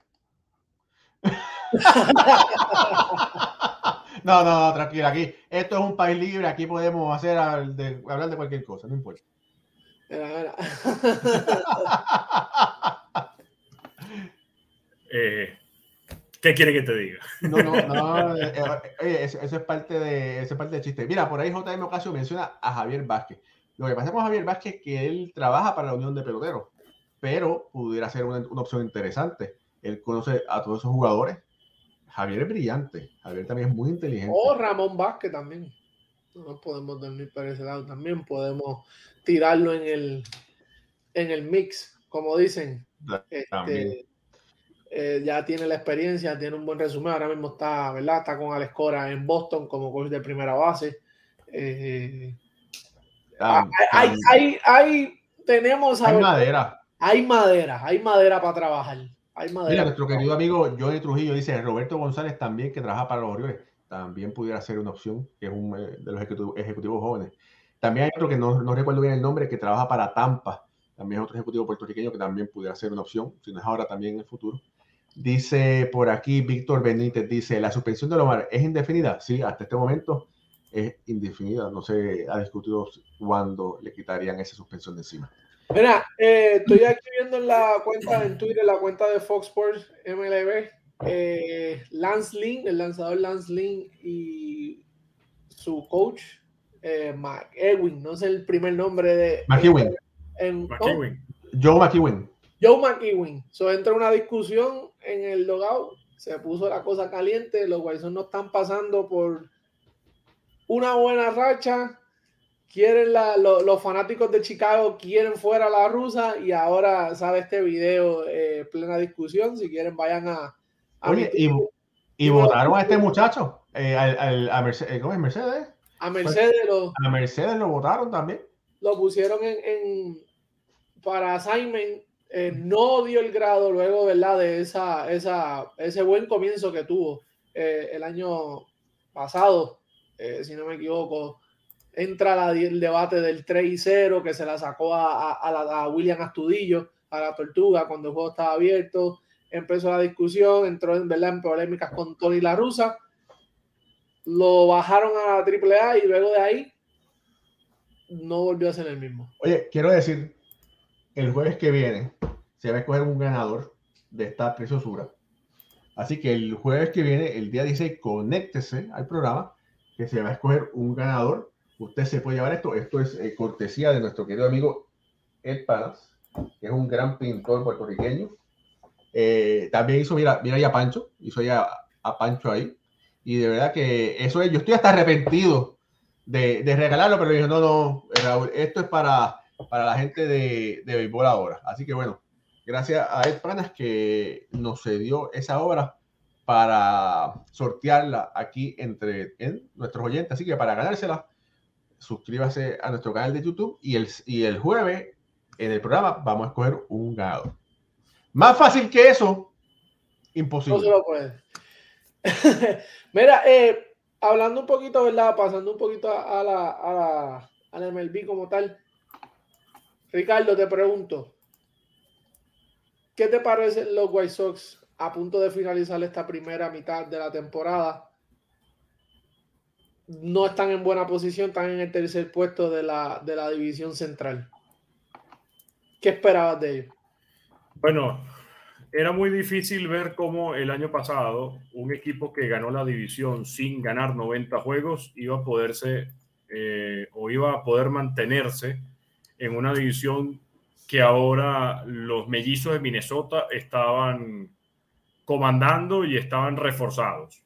*laughs* no, no, no, tranquila, aquí. Esto es un país libre, aquí podemos hacer hablar de cualquier cosa, no importa. *laughs* eh, ¿Qué quiere que te diga? No, no, no. Eh, eh, eso, es parte de, eso es parte del chiste. Mira, por ahí JM Ocasio menciona a Javier Vázquez. Lo que pasa con Javier Vázquez es que él trabaja para la Unión de Peloteros, pero pudiera ser una, opción interesante. Él conoce a todos esos jugadores. Javier es brillante. Javier también es muy inteligente. O Ramón Vázquez también. No podemos dormir para ese lado. También podemos tirarlo en el, en el mix, como dicen. Este, eh, ya tiene la experiencia, tiene un buen resumen. Ahora mismo está, ¿verdad? Está con Alex Cora en Boston como coach de primera base. Eh, ah, hay, hay, tenemos. hay madera. Hay madera, hay madera para trabajar. Hay madera. Mira, nuestro querido amigo Johnny Trujillo dice: Roberto González también, que trabaja para los Orioles, también pudiera ser una opción, que es un eh, de los ejecutivos, jóvenes. También hay otro que no, no recuerdo bien el nombre, que trabaja para Tampa. También es otro ejecutivo puertorriqueño que también pudiera ser una opción, si no es ahora, también en el futuro. Dice por aquí Víctor Benítez, dice, ¿la suspensión de Lomar es indefinida? Sí, hasta este momento es indefinida. No se ha discutido cuándo le quitarían esa suspensión de encima. Mira, eh, estoy aquí viendo en la cuenta en Twitter, la cuenta de Fox Sports MLB, eh, Lance Lynn, el lanzador Lance Lynn y su coach, eh, McEwin, no sé el primer nombre de... McEwin. Joe McEwin. Joe McEwin. So entra una discusión en el logout, se puso la cosa caliente, los White no están pasando por una buena racha, quieren los fanáticos de Chicago quieren fuera la rusa y ahora sale este video eh, plena discusión, si quieren vayan a... Oye, y, votaron a este muchacho, eh, a Mercedes, ¿cómo es Mercedes? A Mercedes lo, a Mercedes lo votaron también. Lo pusieron en, en para assignment eh, no dio el grado luego ¿verdad? de esa, esa, ese buen comienzo que tuvo eh, el año pasado, eh, si no me equivoco. Entra el debate del 3 y 0 que se la sacó a, a, a, William Astudillo, a la Tortuga, cuando el juego estaba abierto. Empezó la discusión, entró en, ¿verdad? en polémicas con Tony La Rusa. Lo bajaron a la AAA y luego de ahí no volvió a ser el mismo. Oye, quiero decir, el jueves que viene se va a escoger un ganador de esta preciosura. Así que el jueves que viene, el día 16, conéctese al programa que se va a escoger un ganador. Usted se puede llevar esto. Esto es eh, cortesía de nuestro querido amigo Ed Palas, que es un gran pintor puertorriqueño. Eh, también hizo, mira, mira ya Pancho, hizo ya a Pancho ahí. Y de verdad que eso es, yo estoy hasta arrepentido de, de regalarlo, pero dije, no, no, Raúl, esto es para, para la gente de, de béisbol ahora. Así que bueno, gracias a Ed Panas que nos cedió esa obra para sortearla aquí entre en nuestros oyentes. Así que para ganársela, suscríbase a nuestro canal de YouTube y el, y el jueves en el programa vamos a escoger un ganador. Más fácil que eso, imposible. No se lo puede. *laughs* Mira, eh, hablando un poquito, ¿verdad? Pasando un poquito a la, a la, a la MLB como tal. Ricardo, te pregunto, ¿qué te parecen los White Sox a punto de finalizar esta primera mitad de la temporada? No están en buena posición, están en el tercer puesto de la, de la división central. ¿Qué esperabas de ellos? Bueno, era muy difícil ver cómo el año pasado un equipo que ganó la división sin ganar 90 juegos iba a poderse eh, o iba a poder mantenerse en una división que ahora los mellizos de Minnesota estaban comandando y estaban reforzados.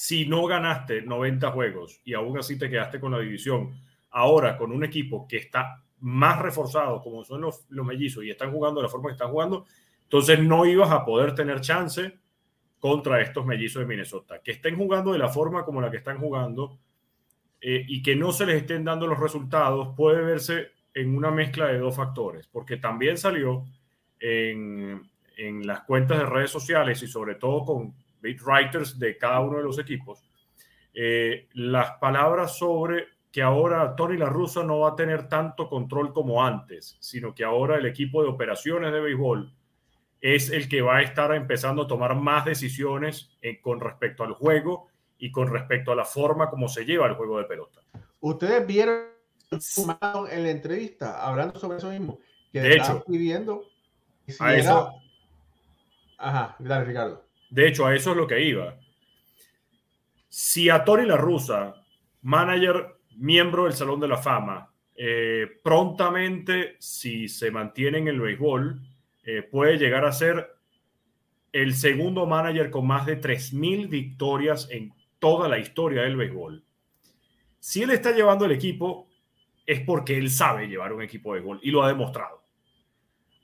Si no ganaste 90 juegos y aún así te quedaste con la división, ahora con un equipo que está más reforzado como son los, los mellizos y están jugando de la forma que están jugando, entonces no ibas a poder tener chance contra estos mellizos de Minnesota. Que estén jugando de la forma como la que están jugando eh, y que no se les estén dando los resultados puede verse en una mezcla de dos factores, porque también salió en, en las cuentas de redes sociales y sobre todo con beat writers de cada uno de los equipos, eh, las palabras sobre que ahora Tony La Russa no va a tener tanto control como antes, sino que ahora el equipo de operaciones de béisbol es el que va a estar empezando a tomar más decisiones eh, con respecto al juego y con respecto a la forma como se lleva el juego de pelota. Ustedes vieron en la entrevista hablando sobre eso mismo, que de hecho, pidiendo a eso, Ajá, dale, Ricardo. De hecho, a eso es lo que iba. Si a Tori La Rusa, manager, miembro del Salón de la Fama, eh, prontamente, si se mantiene en el béisbol, eh, puede llegar a ser el segundo manager con más de 3.000 victorias en toda la historia del béisbol. Si él está llevando el equipo, es porque él sabe llevar un equipo de béisbol y lo ha demostrado.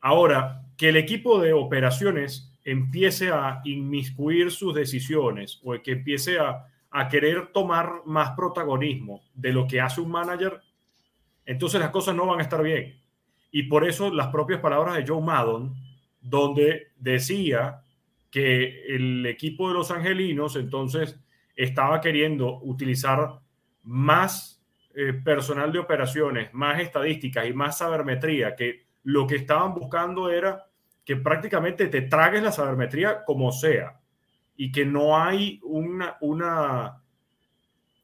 Ahora, que el equipo de operaciones empiece a inmiscuir sus decisiones o que empiece a, a querer tomar más protagonismo de lo que hace un manager, entonces las cosas no van a estar bien. Y por eso las propias palabras de Joe Maddon, donde decía que el equipo de los angelinos entonces estaba queriendo utilizar más eh, personal de operaciones, más estadísticas y más sabermetría, que lo que estaban buscando era que prácticamente te tragues la sabermetría como sea y que no hay una, una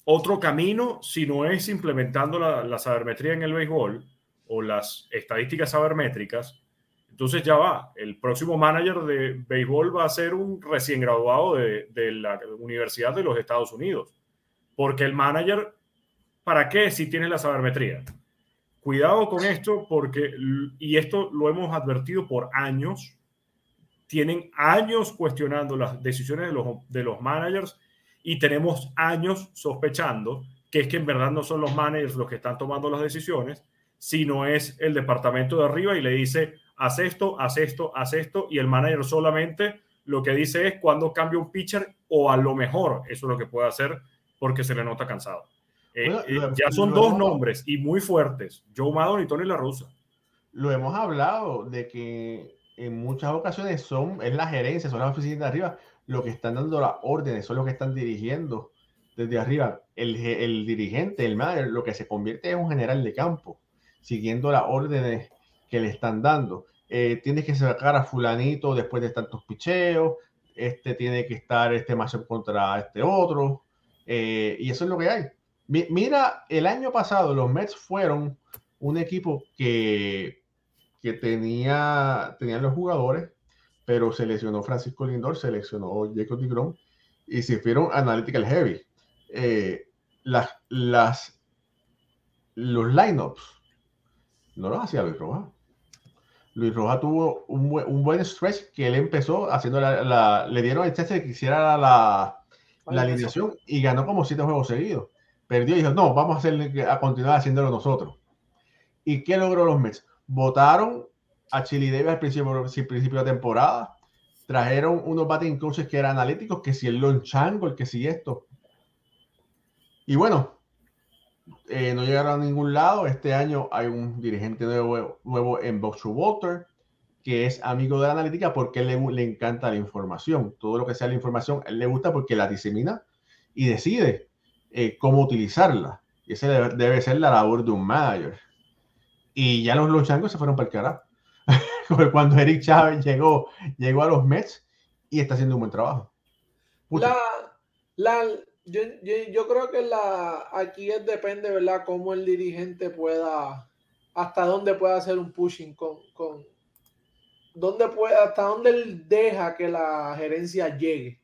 otro camino si no es implementando la, sabermetría en el béisbol o las estadísticas sabermétricas, entonces ya va. El próximo manager de béisbol va a ser un recién graduado de, de, la Universidad de los Estados Unidos. Porque el manager, ¿para qué si tiene la sabermetría? Cuidado con esto porque, y esto lo hemos advertido por años, tienen años cuestionando las decisiones de los, de los managers y tenemos años sospechando que es que en verdad no son los managers los que están tomando las decisiones, si no es el departamento de arriba y le dice, haz esto, haz esto, haz esto, y el manager solamente lo que dice es cuando cambia un pitcher o a lo mejor eso es lo que puede hacer porque se le nota cansado. Eh, eh, ya son dos nombres y muy fuertes, Joe Maddon y Tony La Russa. Lo hemos hablado de que en muchas ocasiones son, es la gerencia, son las oficinas de arriba, lo que están dando las órdenes, son los que están dirigiendo desde arriba. El, el dirigente, el manager, lo que se convierte en un general de campo siguiendo las órdenes que le están dando. Eh, tienes que sacar a fulanito después de tantos picheos, este tiene que estar este más contra este otro, eh, y eso es lo que hay. Mira, el año pasado los Mets fueron un equipo que que tenía, tenían los jugadores, pero seleccionó Francisco Lindor, seleccionó Jacob DeGrom y se fueron Analytical Heavy. Eh, las, las, los lineups no los hacía Luis Rojas. Luis Rojas tuvo un, un, buen stretch que él empezó haciendo la, le dieron el chance de que hiciera la, la alineación y ganó como siete juegos seguidos. Perdió y dijo, no, vamos a, hacerle, a continuar haciéndolo nosotros. ¿Y qué logró los Mets? Votaron a Chili Davis al principio, principio de temporada. Trajeron unos batting coaches que eran analíticos, que si el Lonchango, el que si esto. Y bueno, eh, no llegaron a ningún lado. Este año hay un dirigente nuevo, nuevo en Box Walter, que es amigo de la analítica porque le, le encanta la información. Todo lo que sea la información, él le gusta porque la disemina y decide eh, cómo utilizarla. Y esa debe, debe, ser la labor de un manager. Y ya los Lochangos se fueron para el carajo. *laughs* Cuando Eric Chávez llegó, llegó a los Mets y está haciendo un buen trabajo. La, la, yo, yo, yo, creo que la, aquí es, depende, ¿verdad? Cómo el dirigente pueda, hasta dónde puede hacer un pushing con, con dónde puede, hasta dónde él deja que la gerencia llegue,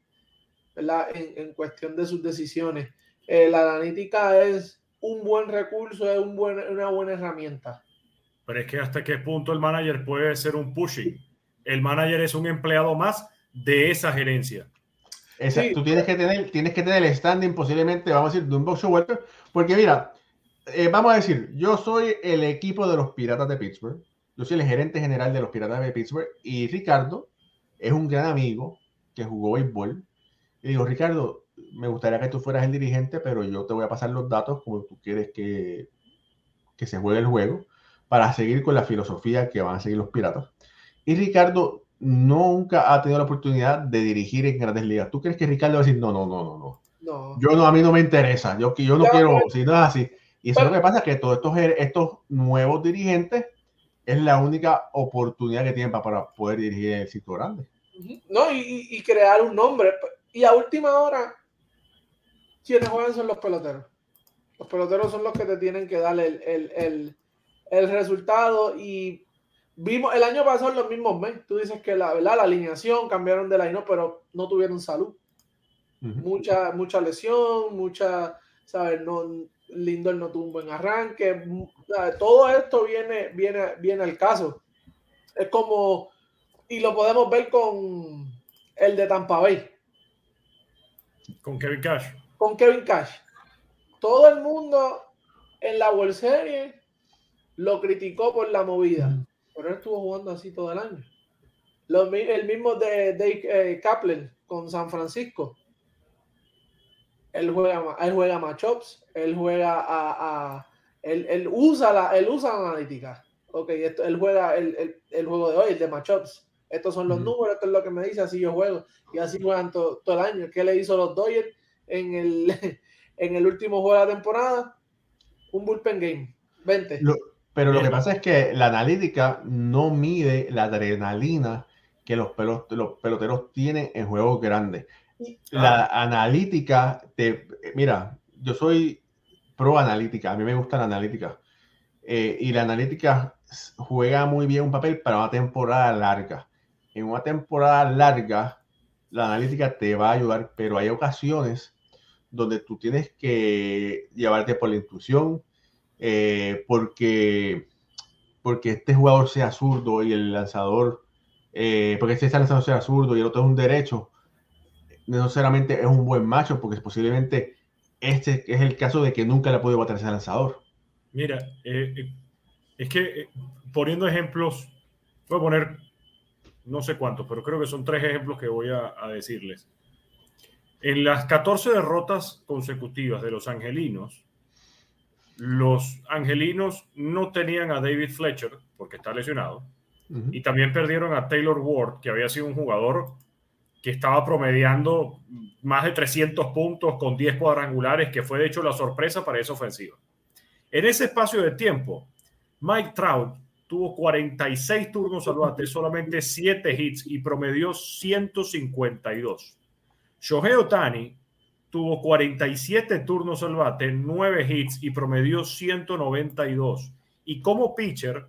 ¿verdad? En, en cuestión de sus decisiones. Eh, la analítica es un buen recurso, es un buen, una buena herramienta. Pero es que hasta qué punto el manager puede ser un pushing. El manager es un empleado más de esa gerencia. Exacto. Sí. Tú tienes que tener, tienes que tener el standing posiblemente, vamos a decir, de un box welter, porque mira, eh, vamos a decir, yo soy el equipo de los Piratas de Pittsburgh, yo soy el gerente general de los Piratas de Pittsburgh y Ricardo es un gran amigo que jugó béisbol. Y digo, Ricardo, me gustaría que tú fueras el dirigente, pero yo te voy a pasar los datos como tú quieres que, que se juegue el juego para seguir con la filosofía que van a seguir los Piratas. Y Ricardo nunca ha tenido la oportunidad de dirigir en grandes ligas. ¿Tú crees que Ricardo va a decir, no, no, no, no, no? no. Yo no, a mí no me interesa, yo, yo no quiero, si no es así. Y eso pero, es lo que pasa, que todos estos, estos nuevos dirigentes es la única oportunidad que tienen para poder dirigir el sitio grande. No, y, y, crear un nombre. Y a última hora, quienes juegan son los peloteros. Los peloteros son los que te tienen que dar el, el, el, el resultado. Y vimos el año pasado los mismos meses. Tú dices que la, ¿verdad? la alineación cambiaron de la no, pero no tuvieron salud. Uh -huh. Mucha, mucha lesión, mucha, ¿sabes? No, Lindor no tuvo un buen arranque. ¿sabes? Todo esto viene, viene, viene al caso. Es como, y lo podemos ver con el de Tampa Bay. Con Kevin Cash con Kevin Cash. Todo el mundo en la World Series lo criticó por la movida, pero él estuvo jugando así todo el año. Lo, el mismo de Dave eh, Kaplan con San Francisco. Él juega, él juega matchups, él juega a, a él, él, usa la, él usa la analítica. Ok, esto, él juega el, el, el, juego de hoy, el de matchups. Estos son los mm. números, esto es lo que me dice, así yo juego. Y así juegan todo, todo el año. ¿Qué le hizo los Dodgers? En el, *laughs* en el último juego de la temporada, un bullpen game. 20. Lo, pero lo que pasa es que la analítica no mide la adrenalina que los, pelot los peloteros tienen en juegos grandes. La analítica, te, mira, yo soy pro analítica, a mí me gusta la analítica. Eh, y la analítica juega muy bien un papel para una temporada larga. En una temporada larga, la analítica te va a ayudar, pero hay ocasiones donde tú tienes que llevarte por la intuición, eh, porque, porque este jugador sea zurdo y el lanzador, eh, porque este lanzador sea zurdo y el otro es un derecho, no necesariamente es un buen macho, porque posiblemente este es el caso de que nunca le ha podido bater ese lanzador. Mira, eh, es que poniendo ejemplos, voy a poner no sé cuántos, pero creo que son tres ejemplos que voy a, a decirles. En las 14 derrotas consecutivas de los angelinos, los angelinos no tenían a David Fletcher porque está lesionado uh -huh. y también perdieron a Taylor Ward, que había sido un jugador que estaba promediando más de 300 puntos con 10 cuadrangulares, que fue de hecho la sorpresa para esa ofensiva. En ese espacio de tiempo, Mike Trout tuvo 46 turnos al bate, solamente 7 hits y promedió 152. Shohei Otani tuvo 47 turnos al bate, 9 hits y promedió 192. Y como pitcher,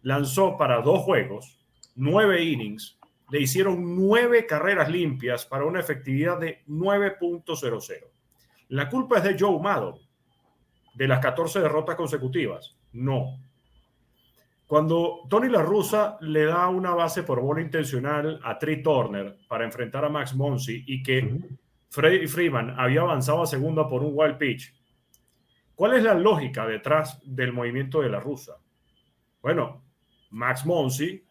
lanzó para dos juegos, nueve innings, le hicieron nueve carreras limpias para una efectividad de 9.00. La culpa es de Joe Maddon, de las 14 derrotas consecutivas. No. Cuando Tony La Russa le da una base por bola intencional a Trey Turner para enfrentar a Max Monsi y que Freddy Freeman había avanzado a segunda por un wild pitch, ¿cuál es la lógica detrás del movimiento de La Russa? Bueno, Max Monsi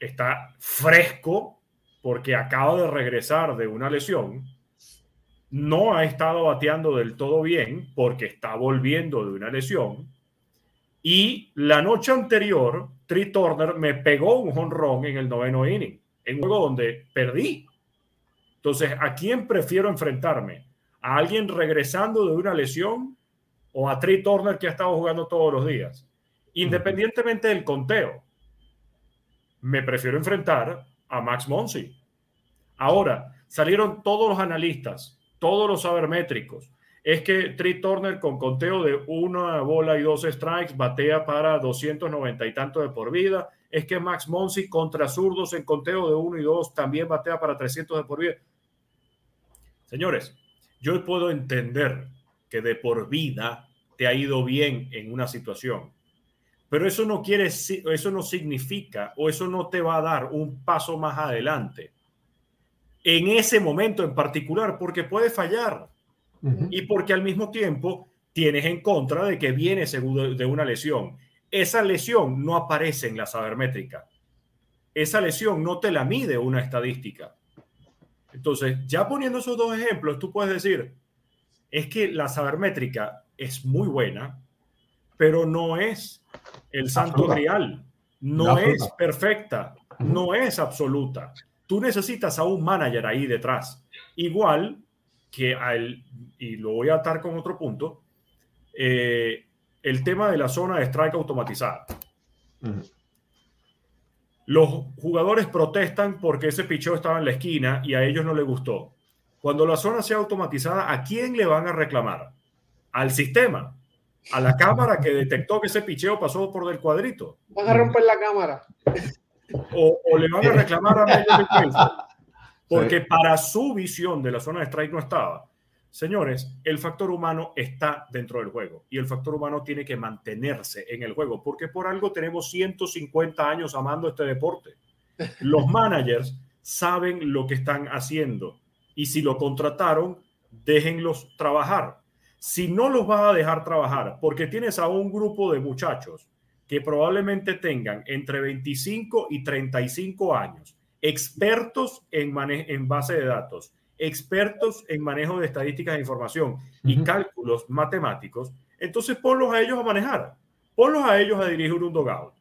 está fresco porque acaba de regresar de una lesión. No ha estado bateando del todo bien porque está volviendo de una lesión. Y la noche anterior, Trey Turner me pegó un jonrón en el noveno inning, en un juego donde perdí. Entonces, ¿a quién prefiero enfrentarme? ¿A alguien regresando de una lesión o a Trey Turner que ha estado jugando todos los días? Independientemente del conteo, me prefiero enfrentar a Max Monsi. Ahora, salieron todos los analistas, todos los sabermétricos. Es que Trey Turner con conteo de una bola y dos strikes batea para 290 y tanto de por vida. Es que Max Monsi contra zurdos en conteo de uno y dos también batea para 300 de por vida. Señores, yo puedo entender que de por vida te ha ido bien en una situación pero eso no quiere, eso no significa o eso no te va a dar un paso más adelante en ese momento en particular, porque puede fallar y porque al mismo tiempo tienes en contra de que viene seguro de una lesión. Esa lesión no aparece en la sabermétrica. Esa lesión no te la mide una estadística. Entonces, ya poniendo esos dos ejemplos, tú puedes decir, es que la sabermétrica es muy buena, pero no es el santo grial, no es perfecta, no es absoluta. Tú necesitas a un manager ahí detrás. Igual que al, y lo voy a atar con otro punto, eh, el tema de la zona de strike automatizada. Los jugadores protestan porque ese picheo estaba en la esquina y a ellos no les gustó. Cuando la zona sea automatizada, ¿a quién le van a reclamar? Al sistema a la cámara que detectó que ese picheo pasó por del cuadrito. Van a romper la cámara. O, le van a reclamar a Major porque para su visión de la zona de strike no estaba. Señores, el factor humano está dentro del juego y el factor humano tiene que mantenerse en el juego porque por algo tenemos 150 años amando este deporte. *laughs* Los managers saben lo que están haciendo y si lo contrataron, déjenlos trabajar si no los vas a dejar trabajar porque tienes a un grupo de muchachos que probablemente tengan entre 25 y 35 años, expertos en, en base de datos, expertos en manejo de estadísticas de información y cálculos matemáticos, entonces ponlos a ellos a manejar, ponlos a ellos a dirigir un dogout,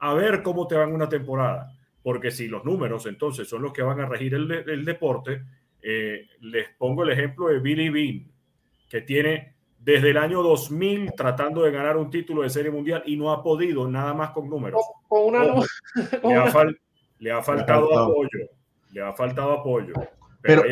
a ver cómo te van una temporada, porque si los números entonces son los que van a regir el, deporte, eh, les pongo el ejemplo de Billy Bean, que tiene desde el año 2000 tratando de ganar un título de serie mundial y no ha podido nada más con números. Con una, le, ha faltado apoyo, le ha faltado apoyo. Pero,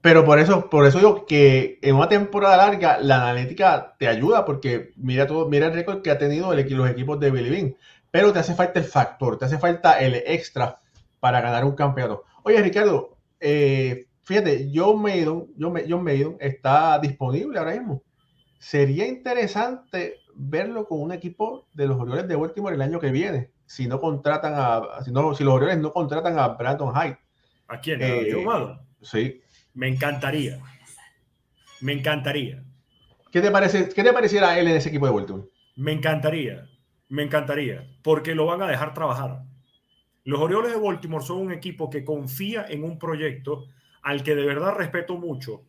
pero por eso, por eso digo que en una temporada larga la analítica te ayuda porque mira todo, mira el récord que ha tenido el, los equipos de Billy Bean, pero te hace falta el factor, te hace falta el extra para ganar un campeonato. Oye, Ricardo, eh, Fíjate, John Maidon, John, Maidon está disponible ahora mismo. Sería interesante verlo con un equipo de los Orioles de Baltimore el año que viene, si no contratan a, si, no, si los Orioles no contratan a Brandon Hyde. ¿A quién? ¿A eh, John Sí. Me encantaría. Me encantaría. ¿Qué te, parece, ¿Qué te pareciera él en ese equipo de Baltimore? Me encantaría. Me encantaría. Porque lo van a dejar trabajar. Los Orioles de Baltimore son un equipo que confía en un proyecto al que de verdad respeto mucho.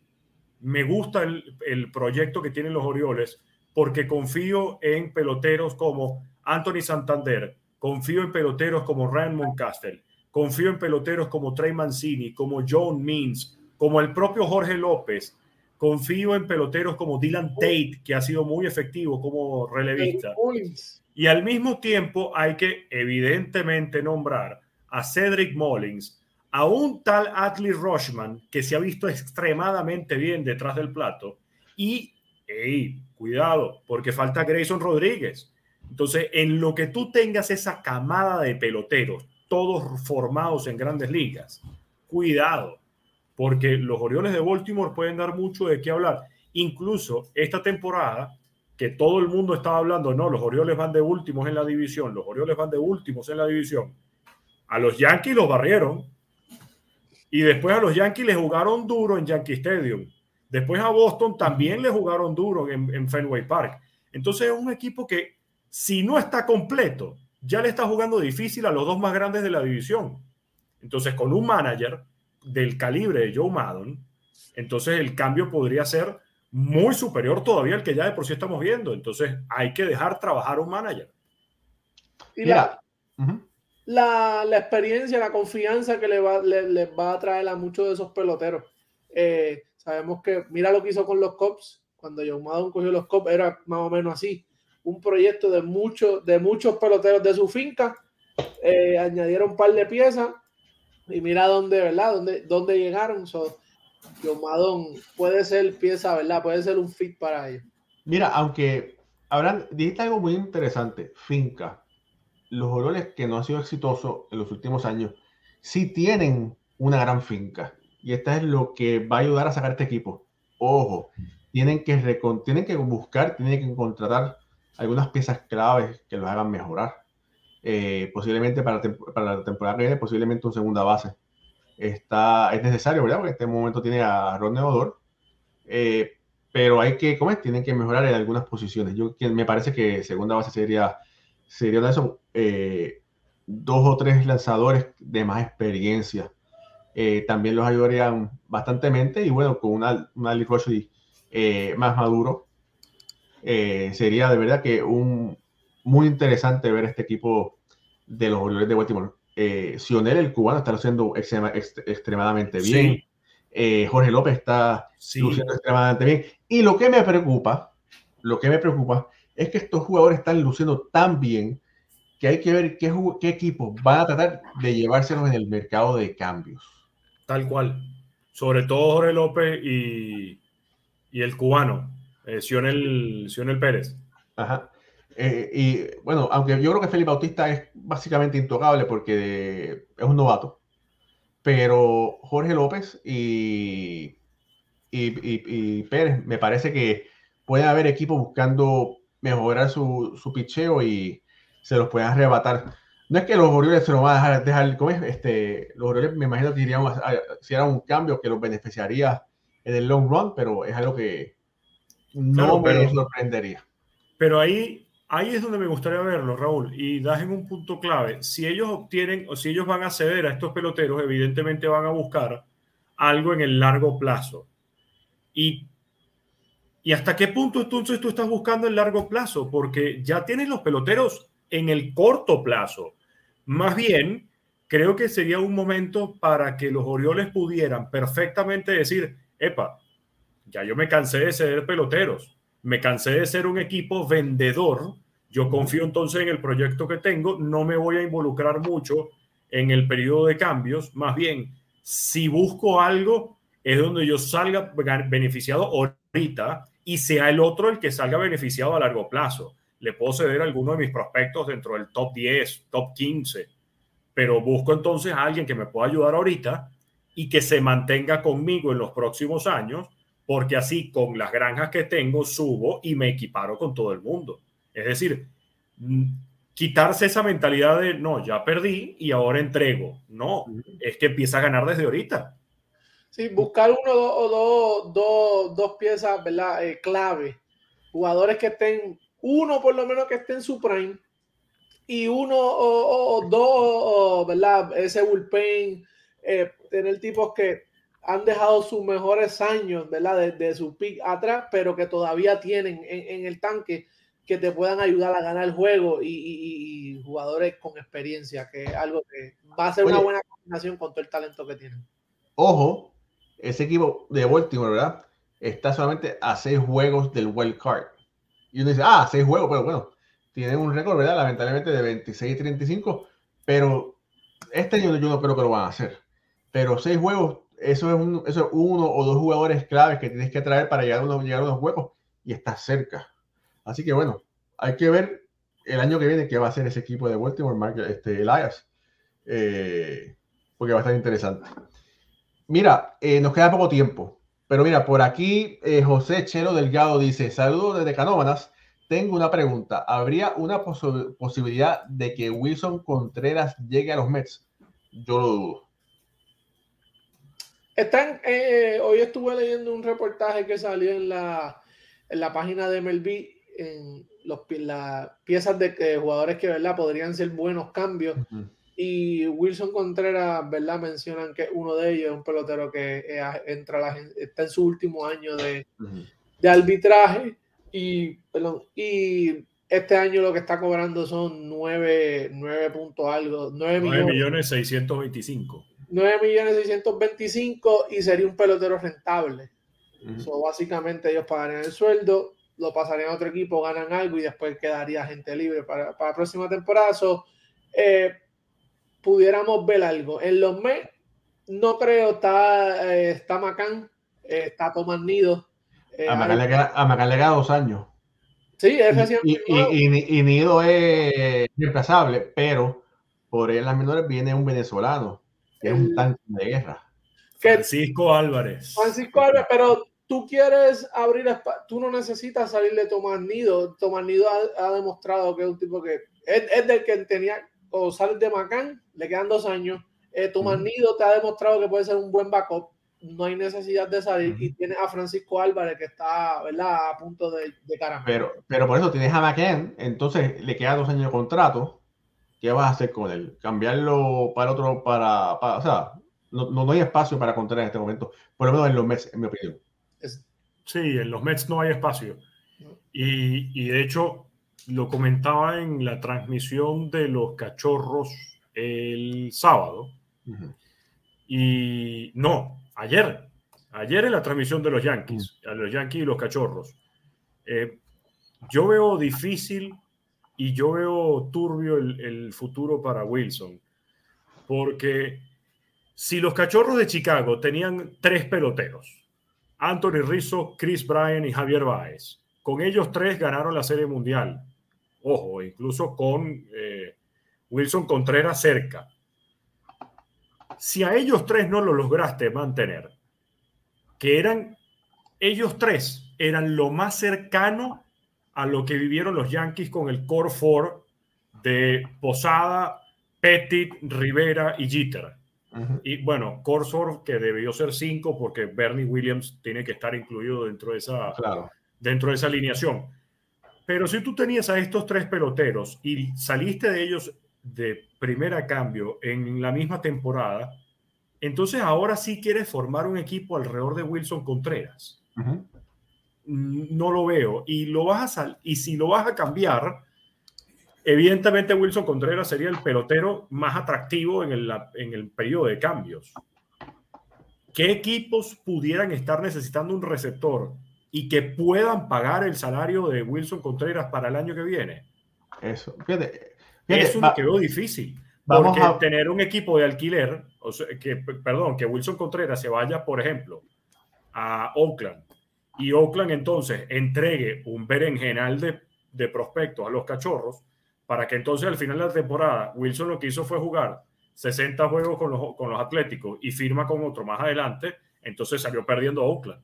Me gusta el, proyecto que tienen los Orioles porque confío en peloteros como Anthony Santander, confío en peloteros como Ryan Moncastle, confío en peloteros como Trey Mancini, como John Means, como el propio Jorge López, confío en peloteros como Dylan Tate, que ha sido muy efectivo como relevista. Y al mismo tiempo hay que evidentemente nombrar a Cedric Mullins, a un tal Atlee Rochman que se ha visto extremadamente bien detrás del plato y, cuidado, porque falta Grayson Rodríguez. Entonces, en lo que tú tengas esa camada de peloteros, todos formados en grandes ligas, cuidado, porque los Orioles de Baltimore pueden dar mucho de qué hablar. Incluso esta temporada, que todo el mundo estaba hablando, no, los Orioles van de últimos en la división, los Orioles van de últimos en la división. A los Yankees los barrieron y después a los Yankees les jugaron duro en Yankee Stadium. Después a Boston también le jugaron duro en, en Fenway Park. Entonces es un equipo que si no está completo, ya le está jugando difícil a los dos más grandes de la división. Entonces con un manager del calibre de Joe Maddon, entonces el cambio podría ser muy superior todavía al que ya de por sí estamos viendo. Entonces hay que dejar trabajar a un manager. Y la, la, la, experiencia, la confianza que le va, le, va a traer a muchos de esos peloteros. Eh, sabemos que, mira lo que hizo con los Cops, cuando John Maddon cogió los Cops, era más o menos así. Un proyecto de, muchos de muchos peloteros de su finca. Eh, añadieron un par de piezas y mira dónde, ¿verdad? Dónde, dónde llegaron. So, Madón puede ser pieza, ¿verdad? Puede ser un fit para ellos. Mira, aunque habrán, dijiste algo muy interesante, finca. Los olores que no han sido exitosos en los últimos años, sí tienen una gran finca. Y esta es lo que va a ayudar a sacar este equipo. Ojo, tienen que, tienen que buscar, tienen que contratar algunas piezas claves que los hagan mejorar. Eh, posiblemente para, para, la temporada que viene, posiblemente un segunda base está, es necesario, ¿verdad? Porque en este momento tiene a Ron Odor, eh, pero hay que, ¿cómo es? Tienen que mejorar en algunas posiciones. Yo me parece que segunda base sería, sería de esos eh, dos o tres lanzadores de más experiencia. Eh, también los ayudarían bastantemente y bueno, con una, una Lee más maduro, sería de verdad que un muy interesante ver este equipo de los Orioles de Baltimore eh, Sionel, el cubano, está luciendo extremadamente bien. Eh, Jorge López está luciendo extremadamente bien. Y lo que me preocupa, lo que me preocupa es que estos jugadores están luciendo tan bien que hay que ver qué, qué equipos van a tratar de llevárselos en el mercado de cambios. Tal cual. Sobre todo Jorge López y, y el cubano, eh, Sionel, Sionel Pérez. Ajá. Eh, y bueno, aunque yo creo que Felipe Bautista es básicamente intocable porque es un novato, pero Jorge López y, y, Pérez me parece que pueden haber equipos buscando mejorar su, su picheo y se los pueden arrebatar. No es que los Orioles se lo van a dejar, dejar ¿cómo es? Este, los Orioles me imagino que irían si era un cambio que los beneficiaría en el long run, pero es algo que no me sorprendería. Pero ahí Ahí es donde me gustaría verlo, Raúl, y das en un punto clave. Si ellos obtienen o si ellos van a ceder a estos peloteros, evidentemente van a buscar algo en el largo plazo. Y, y hasta qué punto entonces tú estás buscando el largo plazo, porque ya tienes los peloteros en el corto plazo. Más bien, creo que sería un momento para que los Orioles pudieran perfectamente decir, epa, ya yo me cansé de ceder peloteros me cansé de ser un equipo vendedor, yo confío entonces en el proyecto que tengo, no me voy a involucrar mucho en el periodo de cambios, más bien, si busco algo, es donde yo salga beneficiado ahorita y sea el otro el que salga beneficiado a largo plazo. Le puedo ceder a alguno de mis prospectos dentro del top 10, top 15, pero busco entonces a alguien que me pueda ayudar ahorita y que se mantenga conmigo en los próximos años porque así con las granjas que tengo subo y me equiparo con todo el mundo. Es decir, mm, quitarse esa mentalidad de, no, ya perdí y ahora entrego. No, es que empieza a ganar desde ahorita. Sí, buscar uno o dos, dos, dos piezas, ¿verdad? Eh, clave. Jugadores que estén, uno por lo menos que esté en su prime y uno o, dos, ¿verdad? Ese bullpen, eh, tener tipos que han dejado sus mejores años, ¿verdad? Desde su pick atrás, pero que todavía tienen en, el tanque que te puedan ayudar a ganar el juego y, jugadores con experiencia, que es algo que va a ser una buena combinación con todo el talento que tienen. Ojo, ese equipo de Baltimore, ¿verdad? Está solamente a seis juegos del wild card. Y uno dice, ah, seis juegos, pero bueno, tienen un récord, ¿verdad? Lamentablemente de 26 y 35, pero este año yo no creo que lo van a hacer. Pero seis juegos eso es, eso uno o dos jugadores claves que tienes que traer para llegar a unos, llegar a unos huecos y estás cerca. Así que bueno, hay que ver el año que viene qué va a ser ese equipo de Baltimore, este, Elias, eh, porque va a estar interesante. Mira, eh, nos queda poco tiempo, pero mira, por aquí eh, José Chelo Delgado dice, saludos desde Canóvanas, tengo una pregunta, ¿habría una posibilidad de que Wilson Contreras llegue a los Mets? Yo lo dudo. Están, hoy estuve leyendo un reportaje que salió en la, en la página de MLB en los, las piezas de jugadores que ¿verdad? podrían ser buenos cambios. Y Wilson Contreras, ¿verdad? Mencionan que uno de ellos es un pelotero que eh, entra está en su último año de, de arbitraje. Y, perdón, y este año lo que está cobrando son 9, 9 puntos algo, 9, millones 625. 9 millones 625 y sería un pelotero rentable. básicamente ellos pagarían el sueldo lo pasarían a otro equipo, ganan algo y después quedaría gente libre para, para la próxima temporada. Eh, pudiéramos ver algo. En los mes, no creo, está, eh, está Macán, eh, está Tomás Nido. a, Macán le queda, dos años. Sí, es recién. Y, y, Nido es reemplazable, pero por él las menores viene un venezolano, que es un tanque de guerra. Francisco Álvarez. Francisco Álvarez, pero tú quieres abrir, tú no necesitas salir de Tomás Nido. Tomás Nido ha, demostrado que es un tipo que es, del que tenía, o sales de Macán, le quedan dos años. Eh, Tomás Nido te ha demostrado que puede ser un buen backup. No hay necesidad de salir. Y tienes a Francisco Álvarez que está, ¿verdad? A punto de, de Pero, pero por eso tienes a Macán, entonces le queda dos años de contrato. ¿Qué vas a hacer con él? ¿Cambiarlo para otro, para, o sea, no, no, hay espacio para contar en este momento, por lo menos en los meses, en mi opinión. Sí, en los Mets no hay espacio. Y, de hecho, lo comentaba en la transmisión de los cachorros el sábado. Y no, ayer. Ayer en la transmisión de los Yankees, a los Yankees y los cachorros. Eh, yo veo difícil y yo veo turbio el, futuro para Wilson. Porque si los cachorros de Chicago tenían tres peloteros, Anthony Rizzo, Chris Bryan y Javier Baez. Con ellos tres ganaron la Serie Mundial. Ojo, incluso con eh, Wilson Contreras cerca. Si a ellos tres no lo lograste mantener, que eran ellos tres, eran lo más cercano a lo que vivieron los Yankees con el core four de Posada, Pettit, Rivera y Jeter. Y bueno, Corsor, que debió ser 5 porque Bernie Williams tiene que estar incluido dentro de, esa, dentro de esa alineación. Pero si tú tenías a estos tres peloteros y saliste de ellos de primera cambio en la misma temporada, entonces ahora sí quieres formar un equipo alrededor de Wilson Contreras. No lo veo. Y, lo vas a y si lo vas a cambiar, Evidentemente Wilson Contreras sería el pelotero más atractivo en el, en el periodo de cambios. ¿Qué equipos pudieran estar necesitando un receptor y que puedan pagar el salario de Wilson Contreras para el año que viene? Eso, Eso me quedó difícil. Porque a... tener un equipo de alquiler, o que, perdón, que Wilson Contreras se vaya, por ejemplo, a Oakland y Oakland entonces entregue un berenjenal de, de prospectos a los cachorros, para que entonces al final de la temporada Wilson lo que hizo fue jugar 60 juegos con los, con los Atléticos y firma con otro más adelante, entonces salió perdiendo Oakland.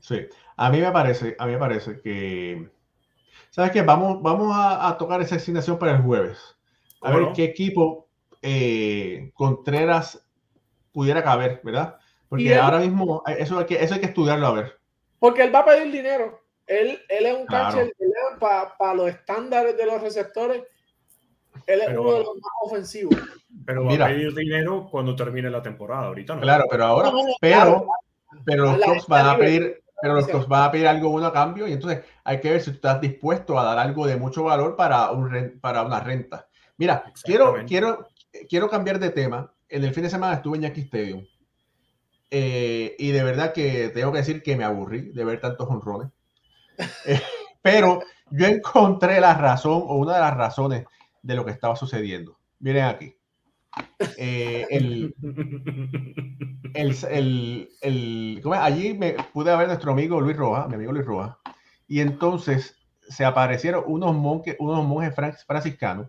Sí, a mí me parece, a mí me parece que, ¿sabes qué? Vamos, vamos a, tocar esa asignación para el jueves. A ver qué equipo eh, Contreras pudiera caber, ¿verdad? Porque ahora mismo eso hay, que, eso hay que estudiarlo a ver. Porque él va a pedir dinero. Él, él es un catcher para los estándares de los receptores. Él es uno de los más ofensivos. Pero va a pedir dinero cuando termine la temporada. Ahorita no. Claro, pero ahora, pero, pero los Cubs van a pedir, pero los Cubs van a pedir algo bueno a cambio y entonces hay que ver si tú estás dispuesto a dar algo de mucho valor para, un, para una renta. Mira, quiero, quiero, quiero cambiar de tema. En el fin de semana estuve en Yankee Stadium eh, y de verdad que tengo que decir que me aburrí de ver tantos honrones. *laughs* pero yo encontré la razón o una de las razones de lo que estaba sucediendo. Miren aquí. Eh, el, el, el, allí me pude ver nuestro amigo Luis Roja, mi amigo Luis Roja, y entonces se aparecieron unos monjes, unos monjes franciscanos.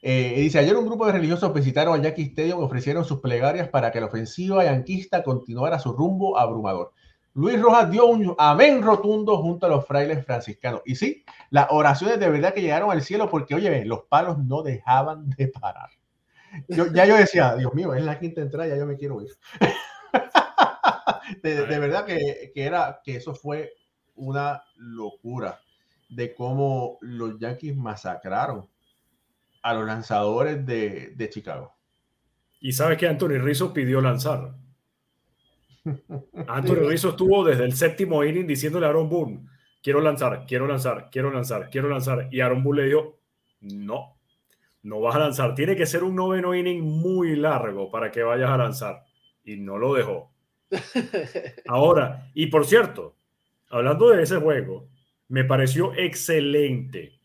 Eh, dice, ayer un grupo de religiosos visitaron al Yankee Stadium y ofrecieron sus plegarias para que la ofensiva yanquista continuara su rumbo abrumador. Luis Rojas dio un amén rotundo junto a los frailes franciscanos. Y sí, las oraciones de verdad que llegaron al cielo porque, oye, los palos no dejaban de parar. Ya yo decía, Dios mío, es la quinta entrada, ya yo me quiero ir. *laughs* de, verdad que, que, era, que eso fue una locura de cómo los Yankees masacraron a los lanzadores de, de Chicago. Y sabes que Anthony Rizzo pidió lanzar. *laughs* Anthony Rizzo estuvo desde el séptimo inning diciéndole a Aaron Boone, quiero lanzar, quiero lanzar, quiero lanzar, quiero lanzar. Y Aaron Boone le dijo, no, no vas a lanzar. Tiene que ser un noveno inning muy largo para que vayas a lanzar. Y no lo dejó. *laughs* Ahora, y por cierto, hablando de ese juego, me pareció excelente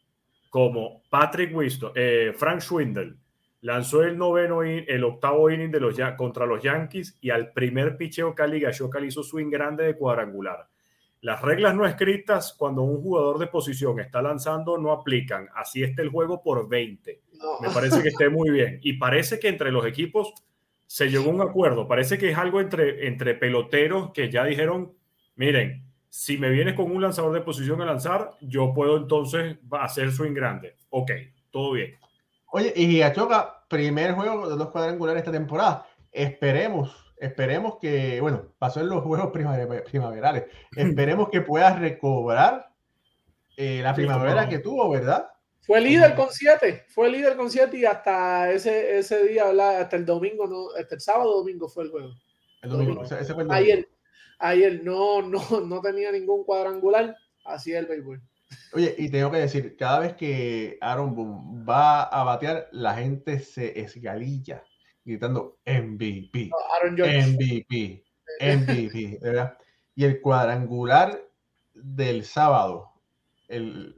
como Patrick Winston, eh, Frank Schwindel lanzó el noveno, el octavo inning de los, contra los Yankees y al primer picheo Cali Gashoka hizo swing grande de cuadrangular. Las reglas no escritas cuando un jugador de posición está lanzando no aplican. Así está el juego por 20. Me parece que esté muy bien. Y parece que entre los equipos se llegó a un acuerdo. Parece que es algo entre, entre peloteros que ya dijeron, miren, si me vienes con un lanzador de posición a lanzar, yo puedo entonces hacer swing grande. Ok, todo bien. Oye, y Achoca, primer juego de los cuadrangulares esta temporada. Esperemos, esperemos que, bueno, pasó en los juegos primaverales. *laughs* Esperemos que pueda recobrar eh, la primavera que tuvo, ¿verdad? Fue líder con siete, fue líder con siete y hasta ese, ese día, hasta el domingo, no, hasta el sábado domingo fue el juego. El domingo, Ese, fue el domingo. Ayer, ayer no, no, no tenía ningún cuadrangular, así es el béisbol. Oye, y tengo que decir, cada vez que Aaron Boone va a batear, la gente se esgalilla gritando MVP, MVP, MVP, ¿verdad? Y el cuadrangular del sábado el,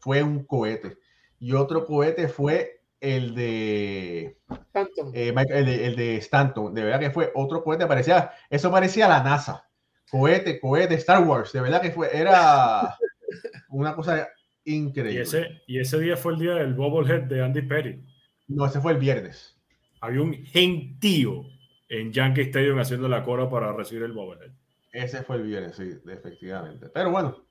fue un cohete. Y otro cohete fue el de, eh, el de, el de Stanton. De verdad que fue otro cohete, parecía, eso parecía la NASA. Cohete, cohete, Star Wars. De verdad que fue, era una cosa increíble. Y ese, y ese día fue el día del bobblehead de Andy Perry. No, ese fue el viernes. Había un gentío en Yankee Stadium haciendo la cora para recibir el bobblehead. Ese fue el viernes, sí, efectivamente. Pero bueno,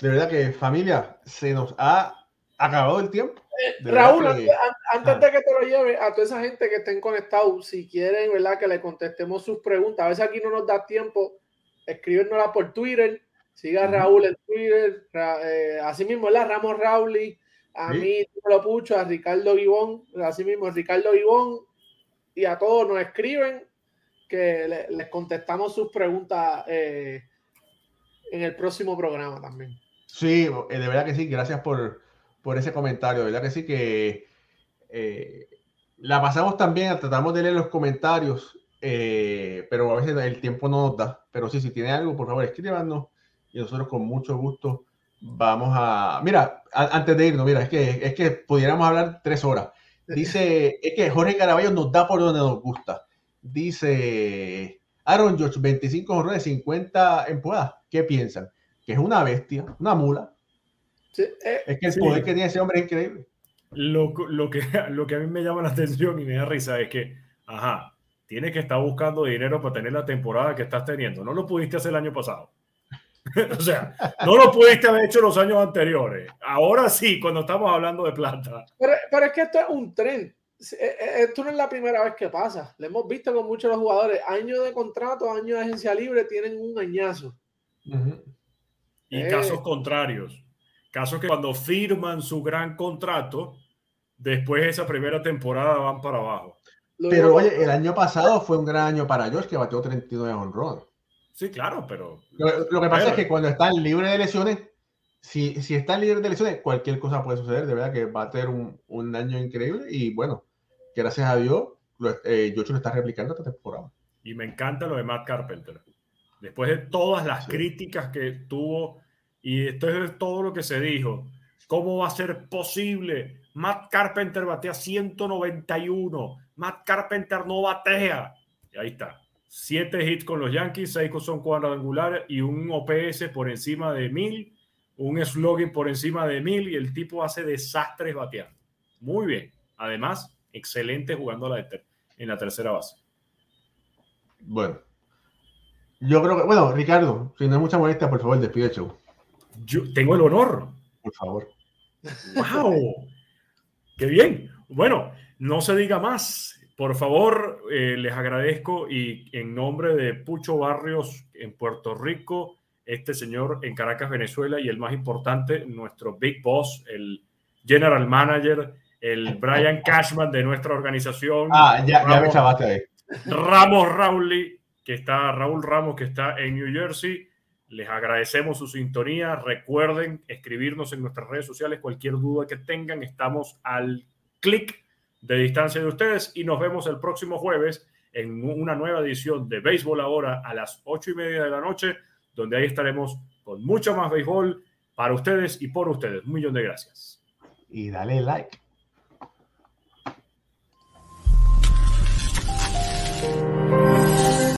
de verdad que familia, se nos ha acabado el tiempo. Eh, Raúl, antes, ah. de que te lo lleve, a toda esa gente que estén conectados, si quieren, ¿verdad? Que le contestemos sus preguntas. A veces aquí no nos da tiempo, escríbenosla por Twitter Siga a Raúl en Twitter, eh, así mismo, la Ramos Rauli, a mí lo pucho, a Ricardo Gibón, así mismo, Ricardo Gibón, y a todos nos escriben que les contestamos sus preguntas eh, en el próximo programa también. Sí, eh, de verdad que sí, gracias por, por ese comentario, de verdad que sí que la pasamos también, tratamos de leer los comentarios, pero a veces el tiempo no nos da, pero sí, si tiene algo, por favor, escríbanos y nosotros con mucho gusto vamos a... Mira, antes de irnos, mira, es que, es que pudiéramos hablar tres horas. Dice, *laughs* es que Jorge Caraballo nos da por donde nos gusta. Dice, Aaron George, 25 jornadas, 50 empujadas. ¿Qué piensan? Que es una bestia, una mula. Eh, es que el poder que tiene ese hombre es increíble. Lo, lo, que, *laughs* lo que a mí me llama la atención y me da risa es que, ajá, tienes que estar buscando dinero para tener la temporada que estás teniendo. No lo pudiste hacer el año pasado. *laughs* o sea, no lo pudiste haber hecho los años anteriores. Ahora sí, cuando estamos hablando de plata. Pero, es que esto es un tren. Eh, eh, esto no es la primera vez que pasa. Lo hemos visto con muchos de los jugadores. Años de contrato, años de agencia libre, tienen un añazo. Y eh. casos contrarios. Casos que cuando firman su gran contrato, después de esa primera temporada van para abajo. Pero oye, el año pasado fue un gran año para Josh que batió 39 honrón. Sí, claro, pero. Lo, que pasa es que cuando están libres de lesiones, si, si están libres de lesiones, cualquier cosa puede suceder. De verdad que va a tener un, un año increíble y bueno, gracias a Dios, eh, lo está replicando esta temporada. Y me encanta lo de Matt Carpenter. Después de todas las críticas que tuvo y esto es todo lo que se dijo, ¿cómo va a ser posible? Matt Carpenter batea 191. Matt Carpenter no batea. Y ahí está. Siete hits con los Yankees, seis son cuadrangulares y un OPS por encima de mil, un slogan por encima de mil y el tipo hace desastres bateando. Muy bien. Además, excelente jugando la en la tercera base. Bueno, yo creo que, bueno, Ricardo, si no hay mucha molestia, por favor, despide el show. Yo tengo el honor. Por favor. ¡Wow! ¡Qué bien! Bueno, no se diga más. Por favor, eh, les agradezco y en nombre de Pucho Barrios en Puerto Rico, este señor en Caracas, Venezuela y el más importante, nuestro Big Boss, el General Manager, el Brian Cashman de nuestra organización. Ah, ya, ya me chavaste ahí. Ramos Rauli, que está, Raúl Ramos, que está en New Jersey. Les agradecemos su sintonía. Recuerden escribirnos en nuestras redes sociales cualquier duda que tengan. Estamos al clic de distancia de ustedes y nos vemos el próximo jueves en una nueva edición de Béisbol Ahora a las ocho y media de la noche, donde ahí estaremos con mucho más béisbol para ustedes y por ustedes. Un millón de gracias. Y dale like.